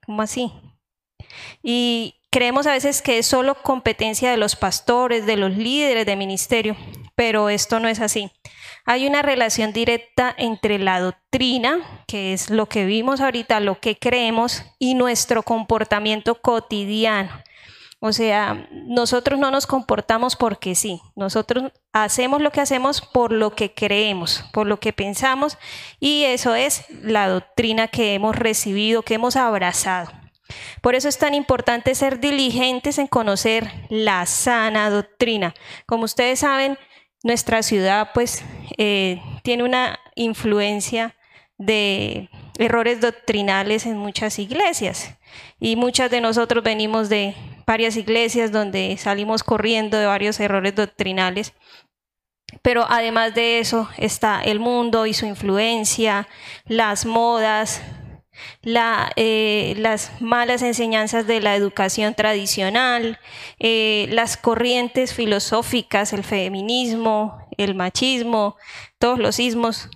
¿Cómo así? Y creemos a veces que es solo competencia de los pastores, de los líderes de ministerio, pero esto no es así. Hay una relación directa entre la doctrina, que es lo que vimos ahorita, lo que creemos, y nuestro comportamiento cotidiano. O sea, nosotros no nos comportamos porque sí, nosotros hacemos lo que hacemos por lo que creemos, por lo que pensamos, y eso es la doctrina que hemos recibido, que hemos abrazado. Por eso es tan importante ser diligentes en conocer la sana doctrina. Como ustedes saben, nuestra ciudad pues eh, tiene una influencia de errores doctrinales en muchas iglesias y muchas de nosotros venimos de varias iglesias donde salimos corriendo de varios errores doctrinales. Pero además de eso está el mundo y su influencia, las modas, eh, las malas enseñanzas de la educación tradicional, eh, las corrientes filosóficas, el feminismo, el machismo, todos los ismos.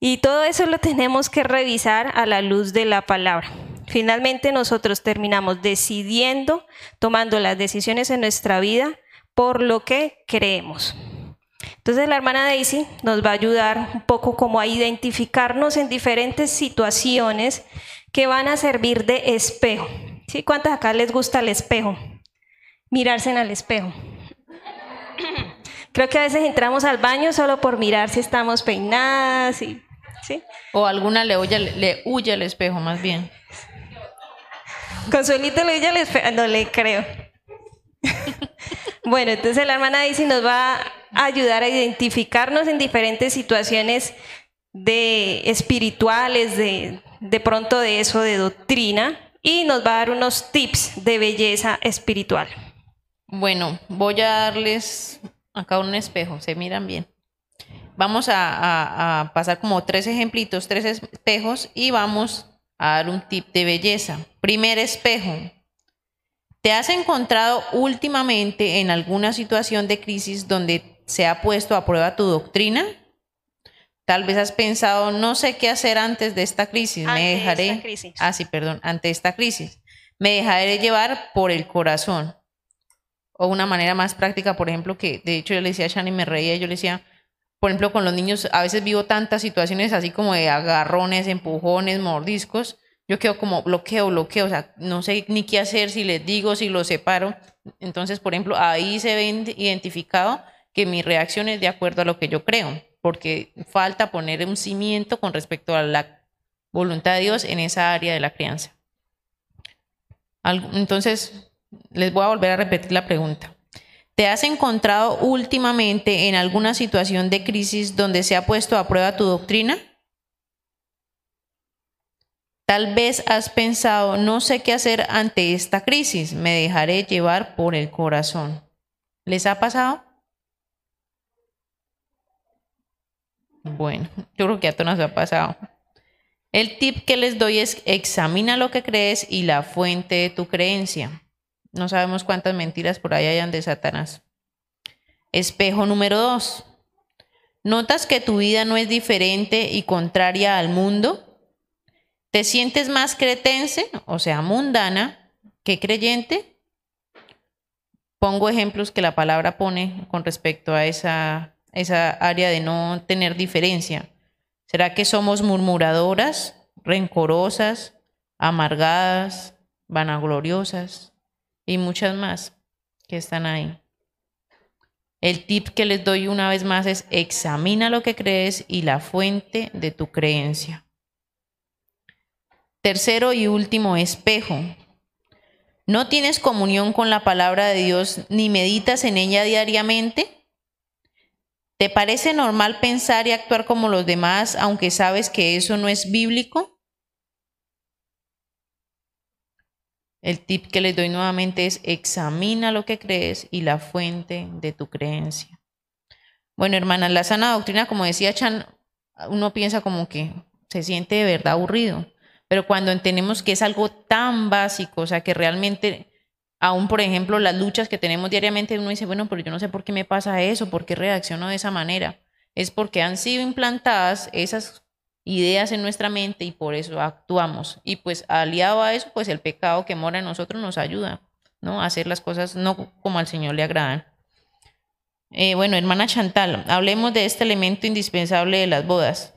Y todo eso lo tenemos que revisar a la luz de la palabra. Finalmente nosotros terminamos decidiendo, tomando las decisiones en nuestra vida por lo que creemos. Entonces la hermana Daisy nos va a ayudar un poco como a identificarnos en diferentes situaciones que van a servir de espejo. ¿Sí? ¿Cuántas acá les gusta el espejo? Mirarse en el espejo. Creo que a veces entramos al baño solo por mirar si estamos peinadas. Y, ¿sí? O alguna le huye, le huye al espejo, más bien. Consuelito le huye al espejo. No le creo. Bueno, entonces la hermana Daisy nos va a ayudar a identificarnos en diferentes situaciones de espirituales, de, de pronto de eso de doctrina, y nos va a dar unos tips de belleza espiritual. Bueno, voy a darles acá un espejo, se miran bien. Vamos a, a pasar como tres ejemplitos, tres espejos, y vamos a dar un tip de belleza. Primer espejo. ¿Te has encontrado últimamente en alguna situación de crisis donde se ha puesto a prueba tu doctrina? Tal vez has pensado, no sé qué hacer antes de esta crisis. Ante me esta dejaré. crisis. Ah, sí, perdón, ante esta crisis. Me dejaré llevar por el corazón. O una manera más práctica, por ejemplo, que de hecho yo le decía a Shani, me reía, yo le decía, por ejemplo, con los niños, a veces vivo tantas situaciones así como de agarrones, empujones, mordiscos. Yo quedo como bloqueo, bloqueo, o sea, no sé ni qué hacer, si les digo, si los separo. Entonces, por ejemplo, ahí se ve identificado que mi reacción es de acuerdo a lo que yo creo, porque falta poner un cimiento con respecto a la voluntad de Dios en esa área de la crianza. Entonces, les voy a volver a repetir la pregunta. ¿Te has encontrado últimamente en alguna situación de crisis donde se ha puesto a prueba tu doctrina? Tal vez has pensado, no sé qué hacer ante esta crisis, me dejaré llevar por el corazón. ¿Les ha pasado? Bueno, yo creo que a todos nos ha pasado. El tip que les doy es examina lo que crees y la fuente de tu creencia. No sabemos cuántas mentiras por ahí hayan de Satanás. Espejo número dos. ¿Notas que tu vida no es diferente y contraria al mundo? ¿Te sientes más cretense, o sea, mundana, que creyente? Pongo ejemplos que la palabra pone con respecto a esa, esa área de no tener diferencia. ¿Será que somos murmuradoras, rencorosas, amargadas, vanagloriosas y muchas más que están ahí? El tip que les doy una vez más es examina lo que crees y la fuente de tu creencia. Tercero y último espejo. ¿No tienes comunión con la palabra de Dios ni meditas en ella diariamente? ¿Te parece normal pensar y actuar como los demás aunque sabes que eso no es bíblico? El tip que les doy nuevamente es examina lo que crees y la fuente de tu creencia. Bueno, hermanas, la sana doctrina, como decía Chan, uno piensa como que se siente de verdad aburrido, pero cuando entendemos que es algo tan básico, o sea, que realmente aún, por ejemplo, las luchas que tenemos diariamente, uno dice, bueno, pero yo no sé por qué me pasa eso, por qué reacciono de esa manera. Es porque han sido implantadas esas ideas en nuestra mente y por eso actuamos. Y pues aliado a eso, pues el pecado que mora en nosotros nos ayuda, ¿no? A hacer las cosas no como al Señor le agradan. Eh, bueno, hermana Chantal, hablemos de este elemento indispensable de las bodas.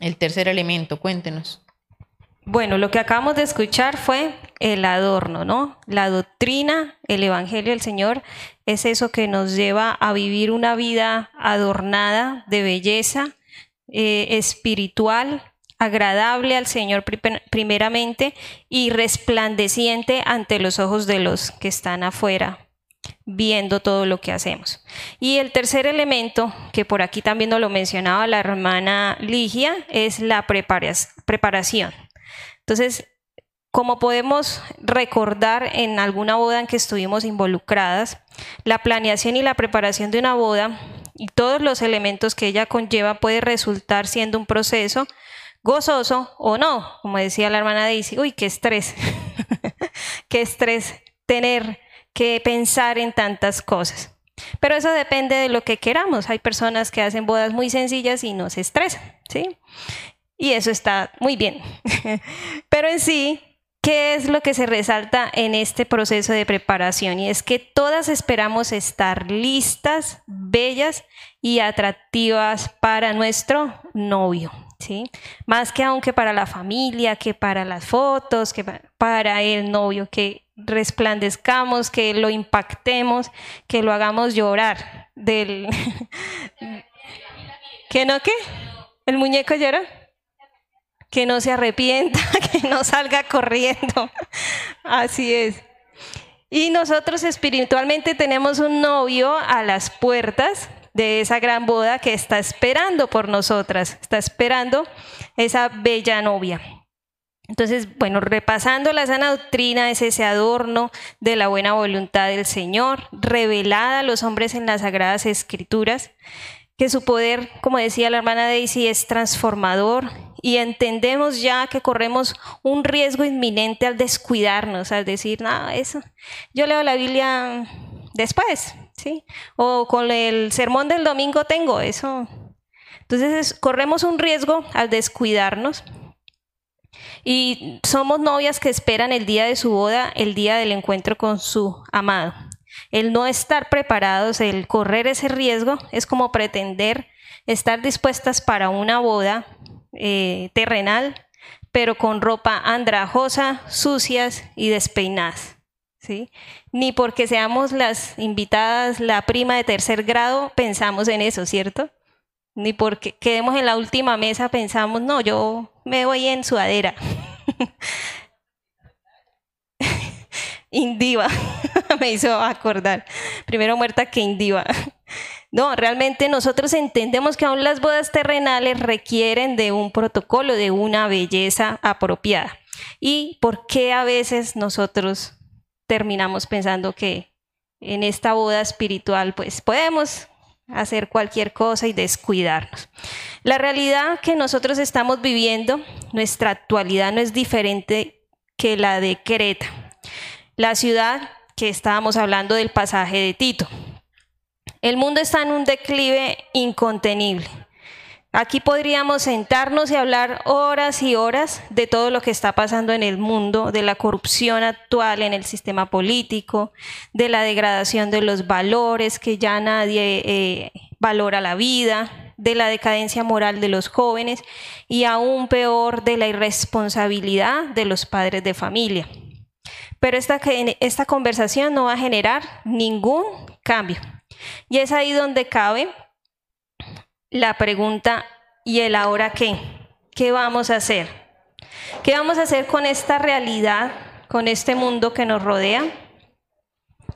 El tercer elemento, cuéntenos. Bueno, lo que acabamos de escuchar fue el adorno, ¿no? La doctrina, el Evangelio del Señor es eso que nos lleva a vivir una vida adornada de belleza eh, espiritual, agradable al Señor primeramente y resplandeciente ante los ojos de los que están afuera viendo todo lo que hacemos. Y el tercer elemento, que por aquí también nos lo mencionaba la hermana Ligia, es la preparación. Entonces, como podemos recordar en alguna boda en que estuvimos involucradas, la planeación y la preparación de una boda y todos los elementos que ella conlleva puede resultar siendo un proceso gozoso o no, como decía la hermana Daisy, uy, qué estrés, qué estrés tener que pensar en tantas cosas. Pero eso depende de lo que queramos. Hay personas que hacen bodas muy sencillas y no se estresan, ¿sí? Y eso está muy bien. Pero en sí, ¿qué es lo que se resalta en este proceso de preparación? Y es que todas esperamos estar listas, bellas y atractivas para nuestro novio. ¿Sí? Más que aunque para la familia, que para las fotos, que para el novio, que resplandezcamos, que lo impactemos, que lo hagamos llorar del... ¿Qué no qué? ¿El muñeco llora? Que no se arrepienta, que no salga corriendo. Así es. Y nosotros espiritualmente tenemos un novio a las puertas de esa gran boda que está esperando por nosotras, está esperando esa bella novia. Entonces, bueno, repasando la sana doctrina es ese adorno de la buena voluntad del Señor, revelada a los hombres en las sagradas escrituras, que su poder, como decía la hermana Daisy, es transformador y entendemos ya que corremos un riesgo inminente al descuidarnos, al decir, no, eso, yo leo la Biblia después, ¿sí? O con el sermón del domingo tengo eso. Entonces corremos un riesgo al descuidarnos y somos novias que esperan el día de su boda, el día del encuentro con su amado. El no estar preparados, el correr ese riesgo, es como pretender estar dispuestas para una boda eh, terrenal, pero con ropa andrajosa, sucias y despeinadas. ¿sí? Ni porque seamos las invitadas, la prima de tercer grado, pensamos en eso, ¿cierto? Ni porque quedemos en la última mesa pensamos, no, yo me voy en sudadera. Indiva, me hizo acordar. Primero muerta que Indiva. No, realmente nosotros entendemos que aún las bodas terrenales requieren de un protocolo, de una belleza apropiada. ¿Y por qué a veces nosotros terminamos pensando que en esta boda espiritual pues podemos hacer cualquier cosa y descuidarnos? La realidad que nosotros estamos viviendo, nuestra actualidad no es diferente que la de Creta, la ciudad que estábamos hablando del pasaje de Tito. El mundo está en un declive incontenible. Aquí podríamos sentarnos y hablar horas y horas de todo lo que está pasando en el mundo, de la corrupción actual en el sistema político, de la degradación de los valores, que ya nadie eh, valora la vida, de la decadencia moral de los jóvenes y aún peor de la irresponsabilidad de los padres de familia. Pero esta, esta conversación no va a generar ningún cambio. Y es ahí donde cabe la pregunta, ¿y el ahora qué? ¿Qué vamos a hacer? ¿Qué vamos a hacer con esta realidad, con este mundo que nos rodea?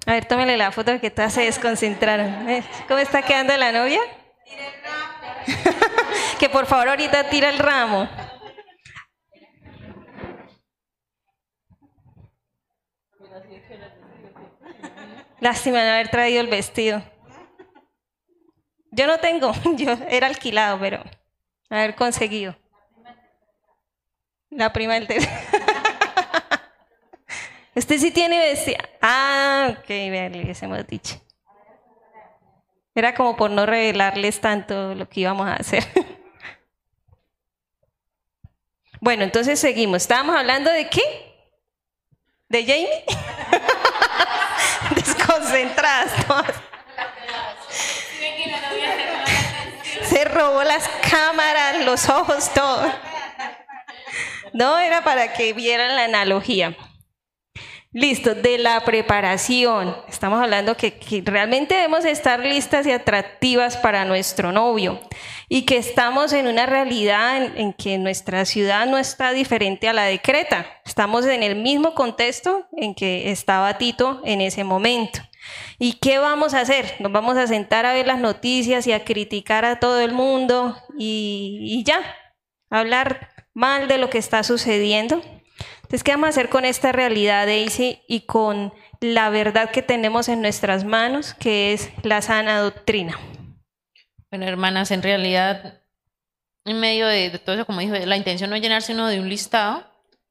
A ver, tómele la foto que todas se desconcentraron. ¿Eh? ¿Cómo está quedando la novia? que por favor ahorita tira el ramo. Lástima de haber traído el vestido. Yo no tengo, yo era alquilado, pero haber conseguido. La prima del tercero. Usted sí tiene vestido. Ah, ok, vean, se hemos dicho. Era como por no revelarles tanto lo que íbamos a hacer. Bueno, entonces seguimos. Estábamos hablando de qué? ¿De Jamie? Se robó las cámaras, los ojos, todo. No, era para que vieran la analogía. Listo, de la preparación. Estamos hablando que, realmente debemos estar listas y atractivas para nuestro novio y que estamos en una realidad en, en, que nuestra ciudad no está diferente a la de Creta. Estamos en el mismo contexto en que estaba Tito en ese momento. ¿Y qué vamos a hacer? Nos vamos a sentar a ver las noticias y a criticar a todo el mundo y, ya, hablar mal de lo que está sucediendo. Entonces, ¿qué vamos a hacer con esta realidad, Daisy, y con la verdad que tenemos en nuestras manos, que es la sana doctrina? Bueno, hermanas, en realidad, en medio de, todo eso, como dijo, la intención no es llenarse uno de un listado,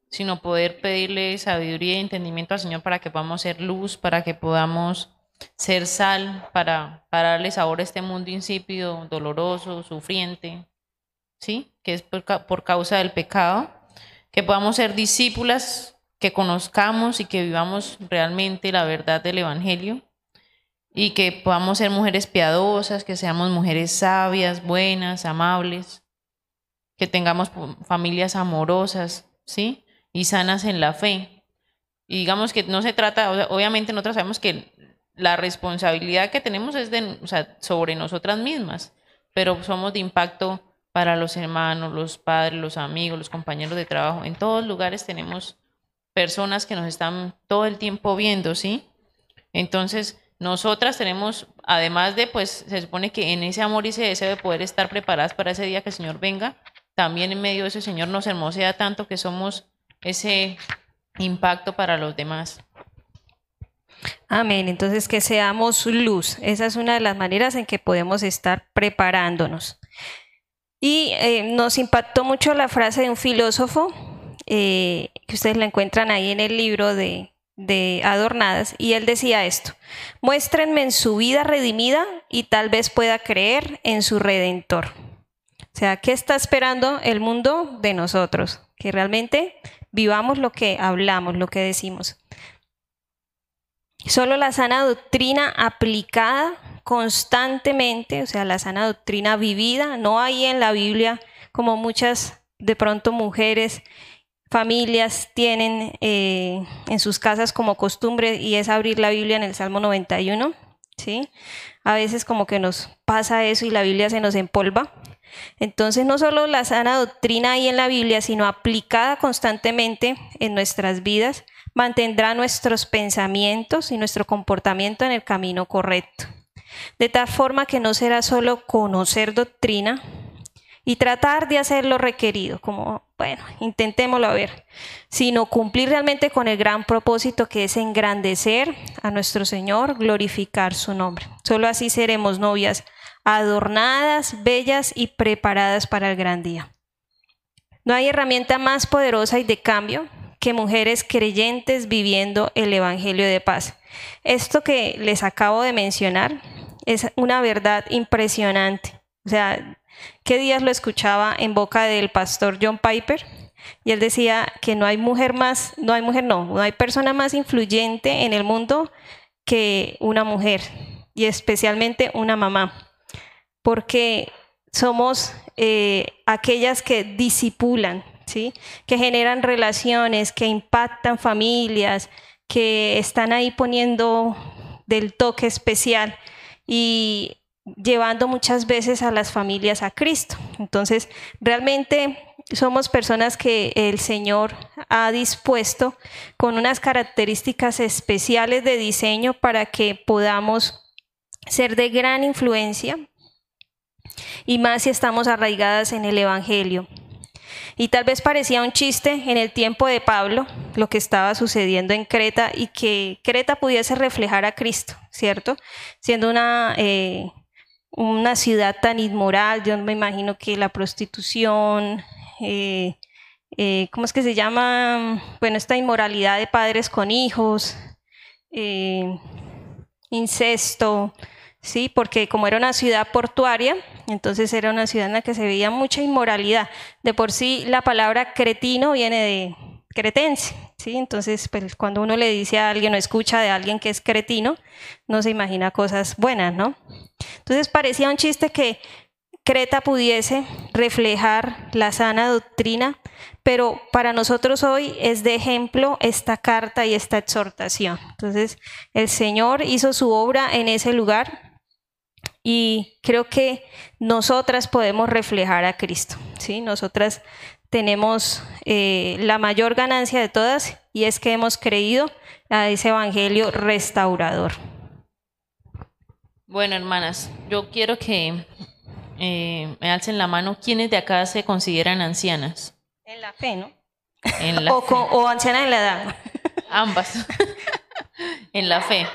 sino poder pedirle sabiduría y entendimiento al Señor para que podamos ser luz, para que podamos ser sal, para, para darle sabor a este mundo insípido, doloroso, sufriente, ¿sí? Que es por causa del pecado, que podamos ser discípulas, que conozcamos y que vivamos realmente la verdad del Evangelio y que podamos ser mujeres piadosas, que seamos mujeres sabias, buenas, amables, que tengamos familias amorosas, ¿sí? y sanas en la fe. Y digamos que no se trata, obviamente nosotros sabemos que la responsabilidad que tenemos es de, sobre nosotras mismas, pero somos de impacto para los hermanos, los padres, los amigos, los compañeros de trabajo. En todos lugares tenemos personas que nos están todo el tiempo viendo, ¿sí? Entonces, nosotras tenemos, además de, pues, se supone que en ese amor y ese deseo de poder estar preparadas para ese día que el Señor venga, también en medio de ese Señor nos hermosea tanto que somos ese impacto para los demás. Amén. Entonces, que seamos luz. Esa es una de las maneras en que podemos estar preparándonos. Y eh, nos impactó mucho la frase de un filósofo, eh, que ustedes la encuentran ahí en el libro de, de Adornadas, y él decía esto, muéstrenme en su vida redimida y tal vez pueda creer en su redentor. O sea, ¿qué está esperando el mundo de nosotros? Que realmente vivamos lo que hablamos, lo que decimos. Solo la sana doctrina aplicada constantemente, o sea, la sana doctrina vivida, no hay en la Biblia como muchas de pronto mujeres, familias tienen eh, en sus casas como costumbre y es abrir la Biblia en el Salmo 91, ¿sí? A veces como que nos pasa eso y la Biblia se nos empolva. Entonces no solo la sana doctrina hay en la Biblia, sino aplicada constantemente en nuestras vidas, mantendrá nuestros pensamientos y nuestro comportamiento en el camino correcto. De tal forma que no será solo conocer doctrina y tratar de hacer lo requerido, como, bueno, intentémoslo a ver, sino cumplir realmente con el gran propósito que es engrandecer a nuestro Señor, glorificar su nombre. Solo así seremos novias adornadas, bellas y preparadas para el gran día. No hay herramienta más poderosa y de cambio que mujeres creyentes viviendo el Evangelio de paz. Esto que les acabo de mencionar es una verdad impresionante. O sea, ¿qué días lo escuchaba en boca del pastor John Piper? Y él decía que no hay mujer más, no hay mujer, no, no hay persona más influyente en el mundo que una mujer, y especialmente una mamá, porque somos eh, aquellas que disipulan, que generan relaciones, que impactan familias, que están ahí poniendo del toque especial y llevando muchas veces a las familias a Cristo. Entonces, realmente somos personas que el Señor ha dispuesto con unas características especiales de diseño para que podamos ser de gran influencia y más si estamos arraigadas en el Evangelio. Y tal vez parecía un chiste en el tiempo de Pablo lo que estaba sucediendo en Creta y que Creta pudiese reflejar a Cristo, ¿cierto? Siendo una, eh, una ciudad tan inmoral, yo me imagino que la prostitución, eh, eh, ¿cómo es que se llama? Bueno, esta inmoralidad de padres con hijos, incesto, ¿sí? Porque como era una ciudad portuaria, entonces era una ciudad en la que se veía mucha inmoralidad. De por sí la palabra cretino viene de cretense, Entonces, pues, cuando uno le dice a alguien o escucha de alguien que es cretino, no se imagina cosas buenas, ¿no? Entonces parecía un chiste que Creta pudiese reflejar la sana doctrina, pero para nosotros hoy es de ejemplo esta carta y esta exhortación. Entonces, el Señor hizo su obra en ese lugar, y creo que nosotras podemos reflejar a Cristo. ¿sí? Nosotras tenemos eh, la mayor ganancia de todas y es que hemos creído a ese evangelio restaurador. Bueno, hermanas, yo quiero que eh, me alcen la mano quienes de acá se consideran ancianas. En la fe, ¿no? En la o, fe. o ancianas en la edad. Ambas. en la fe.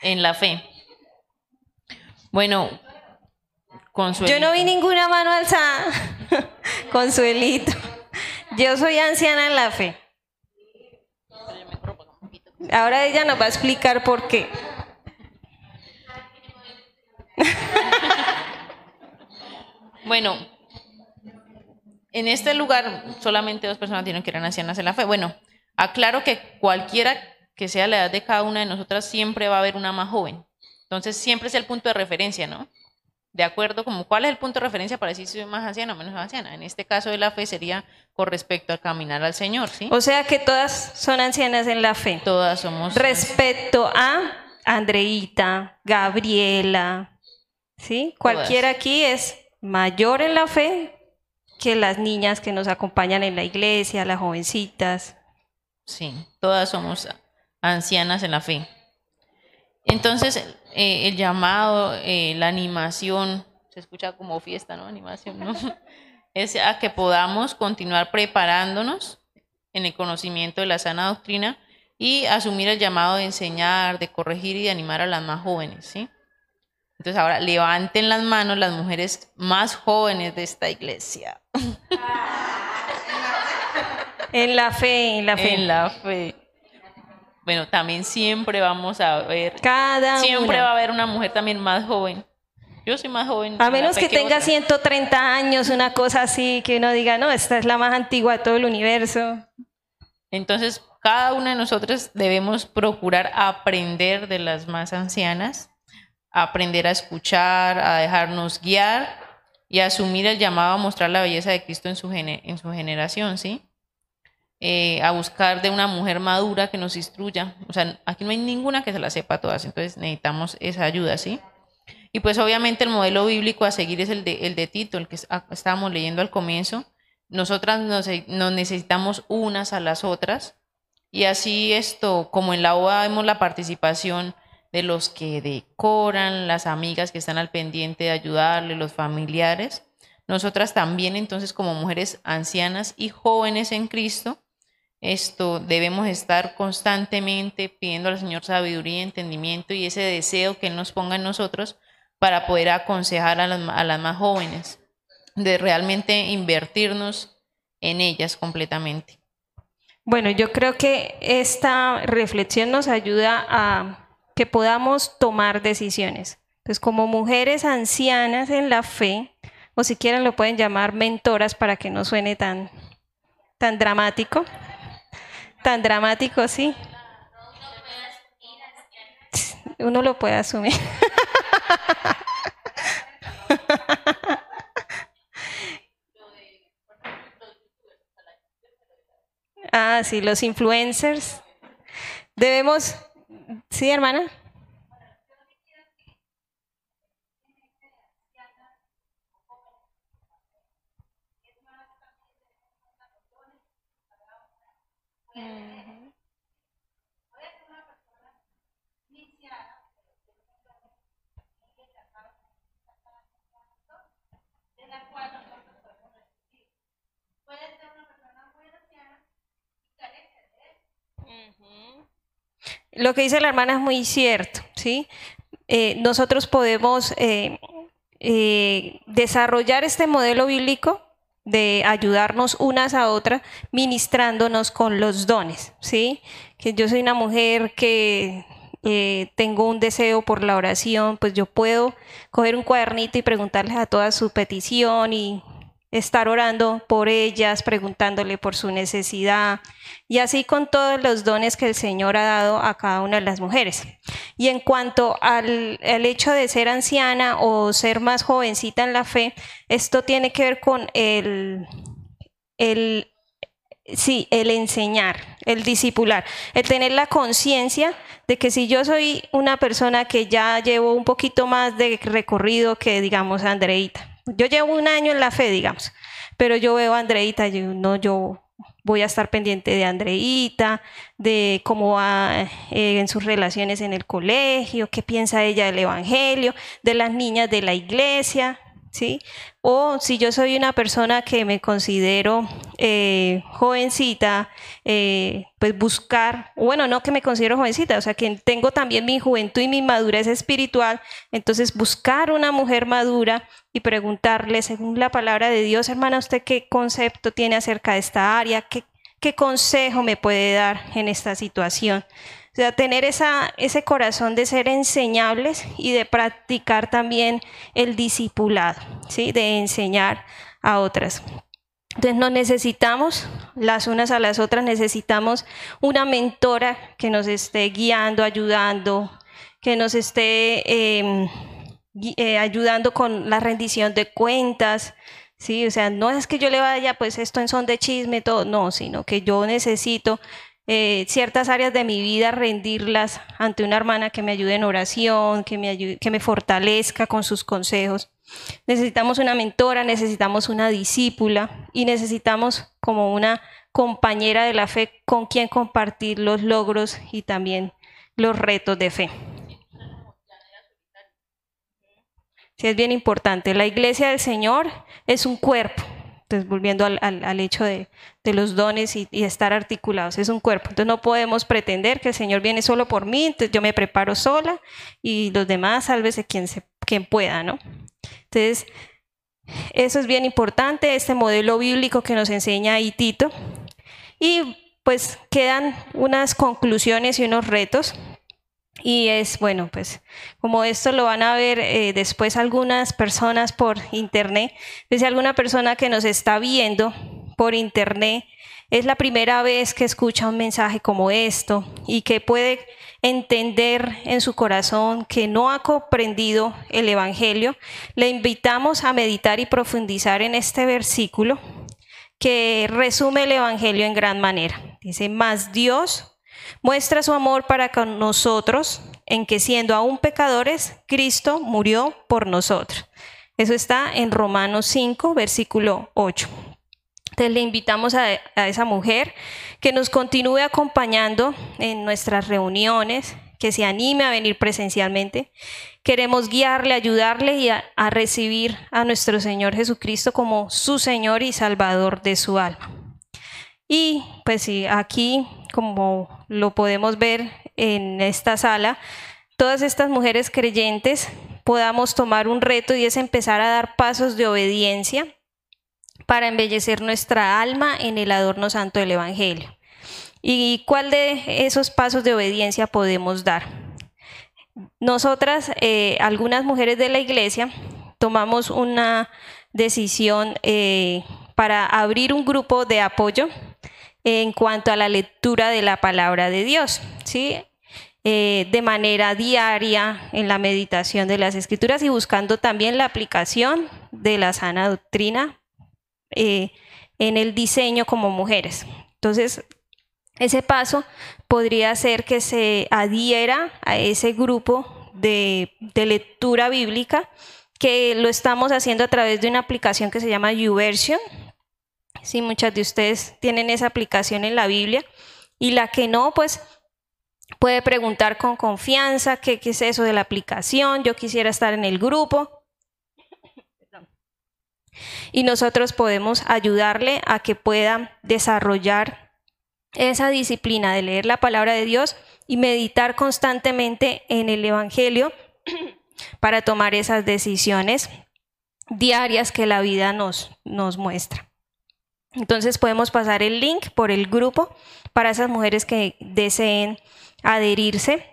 En la fe. Bueno, Consuelito. Yo no vi ninguna mano alzada. Consuelito. Yo soy anciana en la fe. Ahora ella nos va a explicar por qué. Bueno, en este lugar solamente dos personas tienen que eran ancianas en la fe. Bueno, aclaro que cualquiera que sea la edad de cada una de nosotras siempre va a haber una más joven. Entonces siempre es el punto de referencia, ¿no? De acuerdo, como cuál es el punto de referencia para decir si soy más anciana o menos anciana. En este caso de la fe sería con respecto a caminar al Señor, ¿sí? O sea que todas son ancianas en la fe. Todas somos. Respecto a Andreita, Gabriela, ¿sí? Cualquiera aquí es mayor en la fe que las niñas que nos acompañan en la iglesia, las jovencitas. Sí, todas somos ancianas en la fe. Entonces, eh, el llamado, eh, la animación, se escucha como fiesta, ¿no? Animación, ¿no? Es a que podamos continuar preparándonos en el conocimiento de la sana doctrina y asumir el llamado de enseñar, de corregir y de animar a las más jóvenes, ¿sí? Entonces ahora levanten las manos las mujeres más jóvenes de esta iglesia. En la fe, en la fe. En la fe. Bueno, también siempre vamos a ver, Cada siempre una. va a haber una mujer también más joven Yo soy más joven. A menos que tenga otra. 130 años, una cosa así, que uno diga, no, esta es la más antigua de todo el universo. Entonces, cada una de nosotros debemos procurar aprender de las más ancianas, aprender a escuchar, a dejarnos guiar y asumir el llamado a mostrar la belleza de Cristo en su, gene- en su generación, ¿sí? Eh, a buscar de una mujer madura que nos instruya. O sea, aquí no hay ninguna que se la sepa todas, entonces necesitamos esa ayuda, ¿sí? Y pues obviamente el modelo bíblico a seguir es el de, Tito, el que es- estábamos leyendo al comienzo. Nosotras nos, nos necesitamos unas a las otras y así esto, como en la OA vemos la participación de los que decoran, las amigas que están al pendiente de ayudarle, los familiares, nosotras también entonces como mujeres ancianas y jóvenes en Cristo, esto debemos estar constantemente pidiendo al Señor sabiduría, entendimiento y ese deseo que Él nos ponga en nosotros para poder aconsejar a las, más jóvenes, de realmente invertirnos en ellas completamente. Bueno, yo creo que esta reflexión nos ayuda a que podamos tomar decisiones. Pues como mujeres ancianas en la fe, o si quieren lo pueden llamar mentoras para que no suene tan, tan dramático. Tan dramático, sí. Uno lo puede asumir. Ah, sí, los influencers. Debemos, sí, hermana. Lo que dice la hermana es muy cierto, ¿sí? Eh, nosotros podemos eh, eh, desarrollar este modelo bíblico de ayudarnos unas a otras, ministrándonos con los dones, ¿sí? Que yo soy una mujer que tengo un deseo por la oración, pues yo puedo coger un cuadernito y preguntarles a todas su petición y estar orando por ellas, preguntándole por su necesidad y así con todos los dones que el Señor ha dado a cada una de las mujeres. Y en cuanto al, al hecho de ser anciana o ser más jovencita en la fe, esto tiene que ver con el, el Sí, el enseñar, el discipular, el tener la conciencia de que si yo soy una persona que ya llevo un poquito más de recorrido que, digamos, Andreita, yo llevo un año en la fe, digamos, pero yo veo a Andreita, yo, no, yo voy a estar pendiente de Andreita, de cómo va eh, en sus relaciones en el colegio, qué piensa ella del Evangelio, de las niñas de la iglesia, ¿sí? O si yo soy una persona que me considero eh, jovencita, eh, pues buscar, bueno, no que me considero jovencita, o sea, que tengo también mi juventud y mi madurez espiritual, entonces buscar una mujer madura y preguntarle, según la palabra de Dios, hermana, ¿usted qué concepto tiene acerca de esta área? ¿Qué, qué consejo me puede dar en esta situación? O sea, tener ese corazón de ser enseñables y de practicar también el discipulado, ¿sí? de enseñar a otras. Entonces nos necesitamos las unas a las otras, necesitamos una mentora que nos esté guiando, ayudando, que nos esté eh, eh, ayudando con la rendición de cuentas, ¿sí? O sea, no es que yo le vaya, pues esto en son de chisme, todo, no, sino que yo necesito eh, ciertas áreas de mi vida rendirlas ante una hermana que me ayude en oración, que me, ayude, que me fortalezca con sus consejos. Necesitamos una mentora, necesitamos una discípula y necesitamos como una compañera de la fe con quien compartir los logros y también los retos de fe. Sí, es bien importante. La iglesia del Señor es un cuerpo. Entonces, volviendo al, al, hecho de, de, los dones y, y, estar articulados, es un cuerpo. Entonces, no podemos pretender que el Señor viene solo por mí, entonces yo me preparo sola y los demás, sálvese quien, se, quien pueda, ¿no? Entonces, eso es bien importante, este modelo bíblico que nos enseña ahí Tito. Y pues quedan unas conclusiones y unos retos. Y es, bueno, pues como esto lo van a ver eh, después algunas personas por internet, si alguna persona que nos está viendo por internet es la primera vez que escucha un mensaje como esto y que puede entender en su corazón que no ha comprendido el Evangelio, le invitamos a meditar y profundizar en este versículo que resume el Evangelio en gran manera. Dice, más Dios muestra su amor para con nosotros en que siendo aún pecadores, Cristo murió por nosotros. Eso está en Romanos 5, versículo 8. Entonces le invitamos a, a esa mujer que nos continúe acompañando en nuestras reuniones, que se anime a venir presencialmente. Queremos guiarle, ayudarle y a, a, recibir a nuestro Señor Jesucristo como su Señor y Salvador de su alma. Y pues sí, aquí, como lo podemos ver en esta sala, todas estas mujeres creyentes podamos tomar un reto y es empezar a dar pasos de obediencia para embellecer nuestra alma en el adorno santo del Evangelio. ¿Y cuál de esos pasos de obediencia podemos dar? Nosotras, eh, algunas mujeres de la iglesia, tomamos una decisión eh, para abrir un grupo de apoyo en cuanto a la lectura de la palabra de Dios, ¿sí? Eh, de manera diaria en la meditación de las escrituras y buscando también la aplicación de la sana doctrina eh, en el diseño como mujeres. Entonces, ese paso podría ser que se adhiera a ese grupo de, de lectura bíblica, que lo estamos haciendo a través de una aplicación que se llama YouVersion. Sí, muchas de ustedes tienen esa aplicación en la Biblia. Y la que no, pues puede preguntar con confianza qué, es eso de la aplicación, yo quisiera estar en el grupo y nosotros podemos ayudarle a que pueda desarrollar esa disciplina de leer la palabra de Dios y meditar constantemente en el Evangelio para tomar esas decisiones diarias que la vida nos muestra. Entonces podemos pasar el link por el grupo para esas mujeres que deseen adherirse.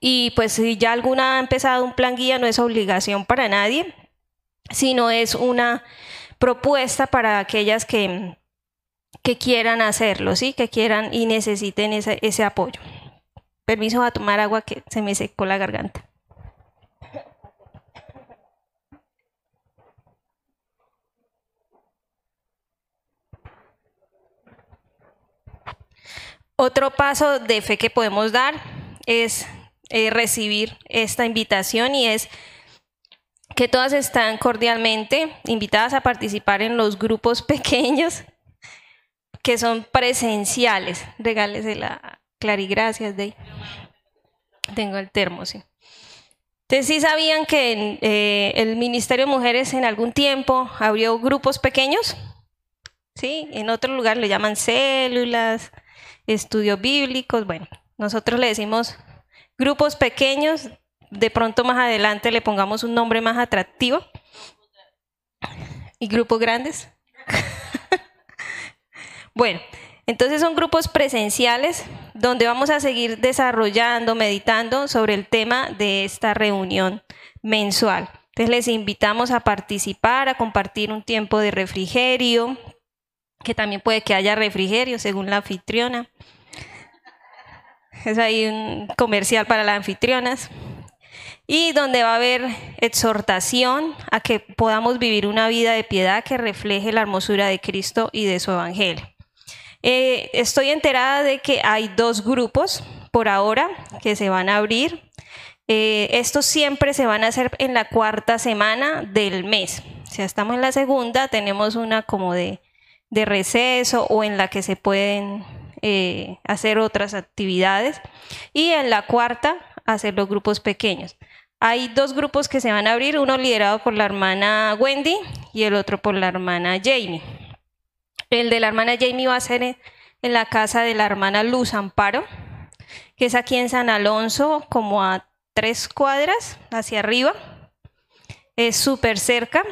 Y pues si ya alguna ha empezado un plan guía, no es obligación para nadie, sino es una propuesta para aquellas que, que quieran hacerlo, ¿sí? que quieran y necesiten ese, ese apoyo. Permiso a tomar agua que se me secó la garganta. Otro paso de fe que podemos dar es eh, recibir esta invitación y es que todas están cordialmente invitadas a participar en los grupos pequeños que son presenciales. Regálese la Clary, gracias, Dey. Tengo el termo, sí. Ustedes sí sabían que eh, el Ministerio de Mujeres en algún tiempo abrió grupos pequeños, ¿sí? En otro lugar le llaman células, estudios bíblicos, bueno, nosotros le decimos grupos pequeños de pronto más adelante le pongamos un nombre más atractivo. ¿Y grupos grandes? bueno, entonces son grupos presenciales donde vamos a seguir desarrollando, meditando sobre el tema de esta reunión mensual. Entonces les invitamos a participar, a compartir un tiempo de refrigerio, que también puede que haya refrigerio según la anfitriona. Es ahí un comercial para las anfitrionas y donde va a haber exhortación a que podamos vivir una vida de piedad que refleje la hermosura de Cristo y de su Evangelio. Eh, estoy enterada de que hay dos grupos por ahora que se van a abrir. Eh, estos siempre se van a hacer en la cuarta semana del mes. Si estamos en la segunda, tenemos una como de, de receso o en la que se pueden eh, hacer otras actividades. Y en la cuarta, hacer los grupos pequeños. Hay dos grupos que se van a abrir, uno liderado por la hermana Wendy y el otro por la hermana Jamie. El de la hermana Jamie va a ser en, la casa de la hermana Luz Amparo, que es aquí en San Alonso, como a tres cuadras hacia arriba. Es súper cerca.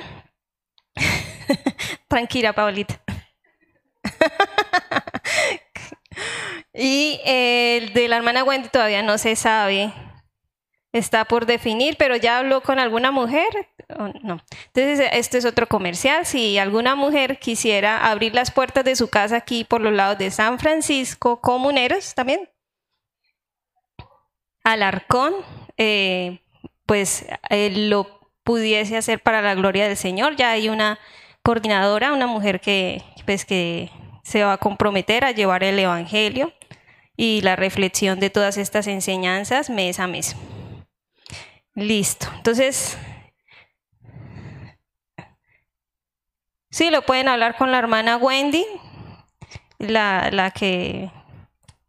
Tranquila, Paulita. Y el de la hermana Wendy todavía no se sabe. Está por definir, pero ya habló con alguna mujer. ¿o No. Entonces, este es otro comercial. Si alguna mujer quisiera abrir las puertas de su casa aquí por los lados de San Francisco, comuneros también, Alarcón, eh, pues él lo pudiese hacer para la gloria del Señor. Ya hay una coordinadora, una mujer que, pues, que se va a comprometer a llevar el Evangelio y la reflexión de todas estas enseñanzas mes a mes. Listo. Entonces, sí, lo pueden hablar con la hermana Wendy, la, la que,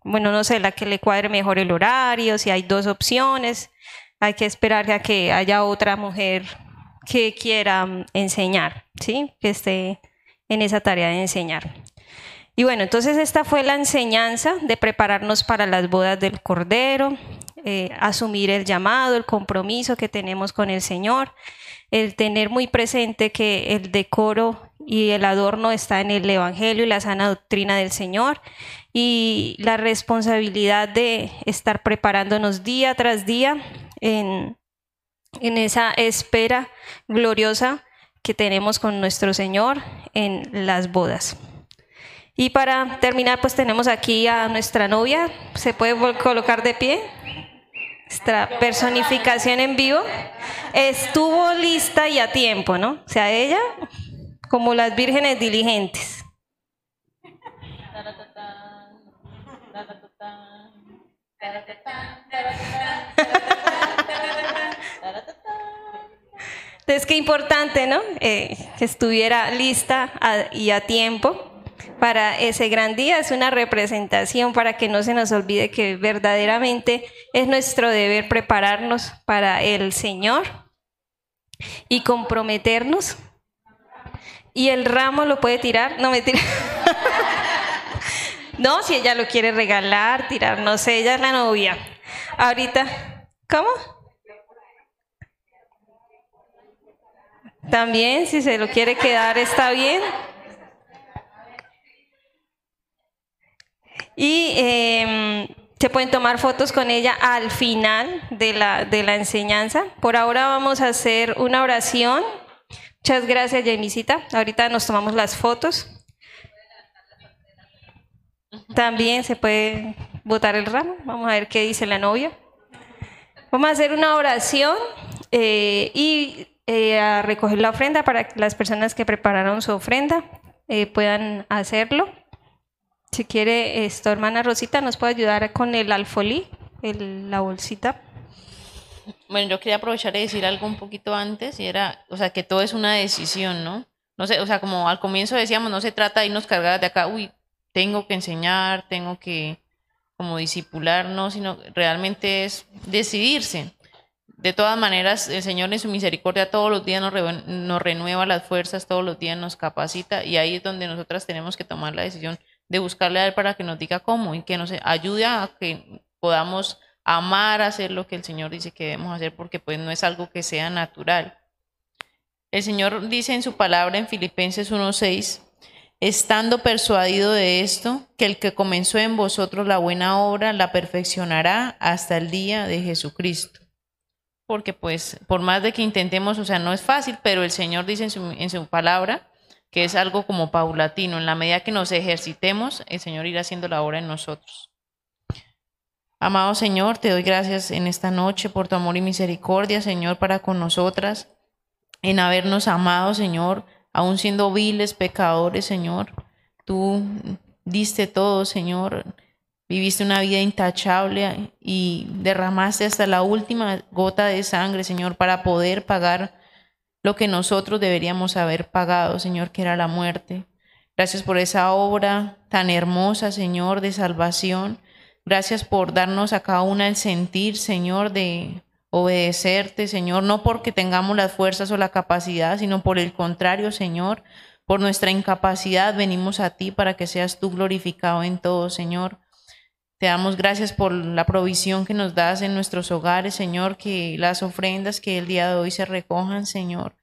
bueno, no sé, la que le cuadre mejor el horario, si hay dos opciones, hay que esperar a que haya otra mujer que quiera mm, enseñar, ¿sí? Que esté en esa tarea de enseñar. Y bueno, entonces esta fue la enseñanza de prepararnos para las bodas del Cordero, eh, asumir el llamado, el compromiso que tenemos con el Señor, el tener muy presente que el decoro y el adorno está en el Evangelio y la sana doctrina del Señor y la responsabilidad de estar preparándonos día tras día en, en esa espera gloriosa que tenemos con nuestro Señor en las bodas. Y para terminar, pues tenemos aquí a nuestra novia. ¿Se puede colocar de pie? Nuestra personificación en vivo. Estuvo lista y a tiempo, ¿no? O sea, ella como las vírgenes diligentes. Entonces, qué importante, ¿no? Eh, que estuviera lista y a tiempo para ese gran día. Es una representación para que no se nos olvide que verdaderamente es nuestro deber prepararnos para el Señor y comprometernos. Y el ramo lo puede tirar, no me tira. no, si ella lo quiere regalar, tirar, no sé, ella es la novia. Ahorita, ¿cómo? También, si se lo quiere quedar, está bien. Y em, se pueden tomar fotos con ella al final de la, de la enseñanza. Por ahora vamos a hacer una oración. Muchas gracias, Jamisita. Ahorita nos tomamos las fotos. También se puede botar el ramo. Vamos a ver qué dice la novia. Vamos a hacer una oración eh, y eh, a recoger la ofrenda para que las personas que prepararon su ofrenda eh, puedan hacerlo. Si quiere, esto, hermana Rosita, nos puede ayudar con el alfolí, el- la bolsita. Bueno, yo quería aprovechar y decir algo un poquito antes, y era, o sea, que todo es una decisión, ¿no? No sé, o sea, como al comienzo decíamos, no se trata de irnos cargadas de acá, uy, tengo que enseñar, tengo que como disipular, no, sino realmente es decidirse. De todas maneras, el Señor en su misericordia todos los días nos, re- nos renueva las fuerzas, todos los días nos capacita y ahí es donde nosotras tenemos que tomar la decisión de buscarle a Él para que nos diga cómo y que nos ayude a que podamos amar hacer lo que el Señor dice que debemos hacer porque pues no es algo que sea natural. El Señor dice en su palabra en Filipenses 1:6, estando persuadido de esto, que el que comenzó en vosotros la buena obra la perfeccionará hasta el día de Jesucristo. Porque pues por más de que intentemos, o sea, no es fácil, pero el Señor dice en su, en su palabra que es algo como paulatino. En la medida que nos ejercitemos, el Señor irá haciendo la obra en nosotros. Amado Señor, te doy gracias en esta noche por tu amor y misericordia, Señor, para con nosotras, en habernos amado, Señor, aún siendo viles pecadores, Señor. Tú diste todo, Señor. Viviste una vida intachable y derramaste hasta la última gota de sangre, Señor, para poder pagar lo que nosotros deberíamos haber pagado, Señor, que era la muerte. Gracias por esa obra tan hermosa, Señor, de salvación. Gracias por darnos a cada una el sentir, Señor, de obedecerte, Señor, no porque tengamos las fuerzas o la capacidad, sino por el contrario, Señor, por nuestra incapacidad venimos a ti para que seas tú glorificado en todo, Señor. Te damos gracias por la provisión que nos das en nuestros hogares, Señor, que las ofrendas que el día de hoy se recojan, Señor,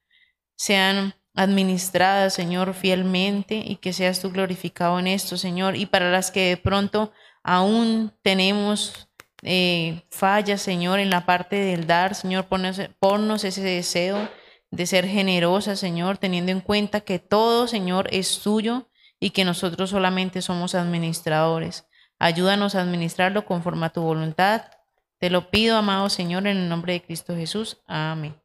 sean administradas, Señor, fielmente y que seas tú glorificado en esto, Señor. Y para las que de pronto aún tenemos eh, fallas, Señor, en la parte del dar, Señor, ponnos, ese deseo de ser generosa, Señor, teniendo en cuenta que todo, Señor, es tuyo y que nosotros solamente somos administradores. Ayúdanos a administrarlo conforme a tu voluntad. Te lo pido, amado Señor, en el nombre de Cristo Jesús. Amén.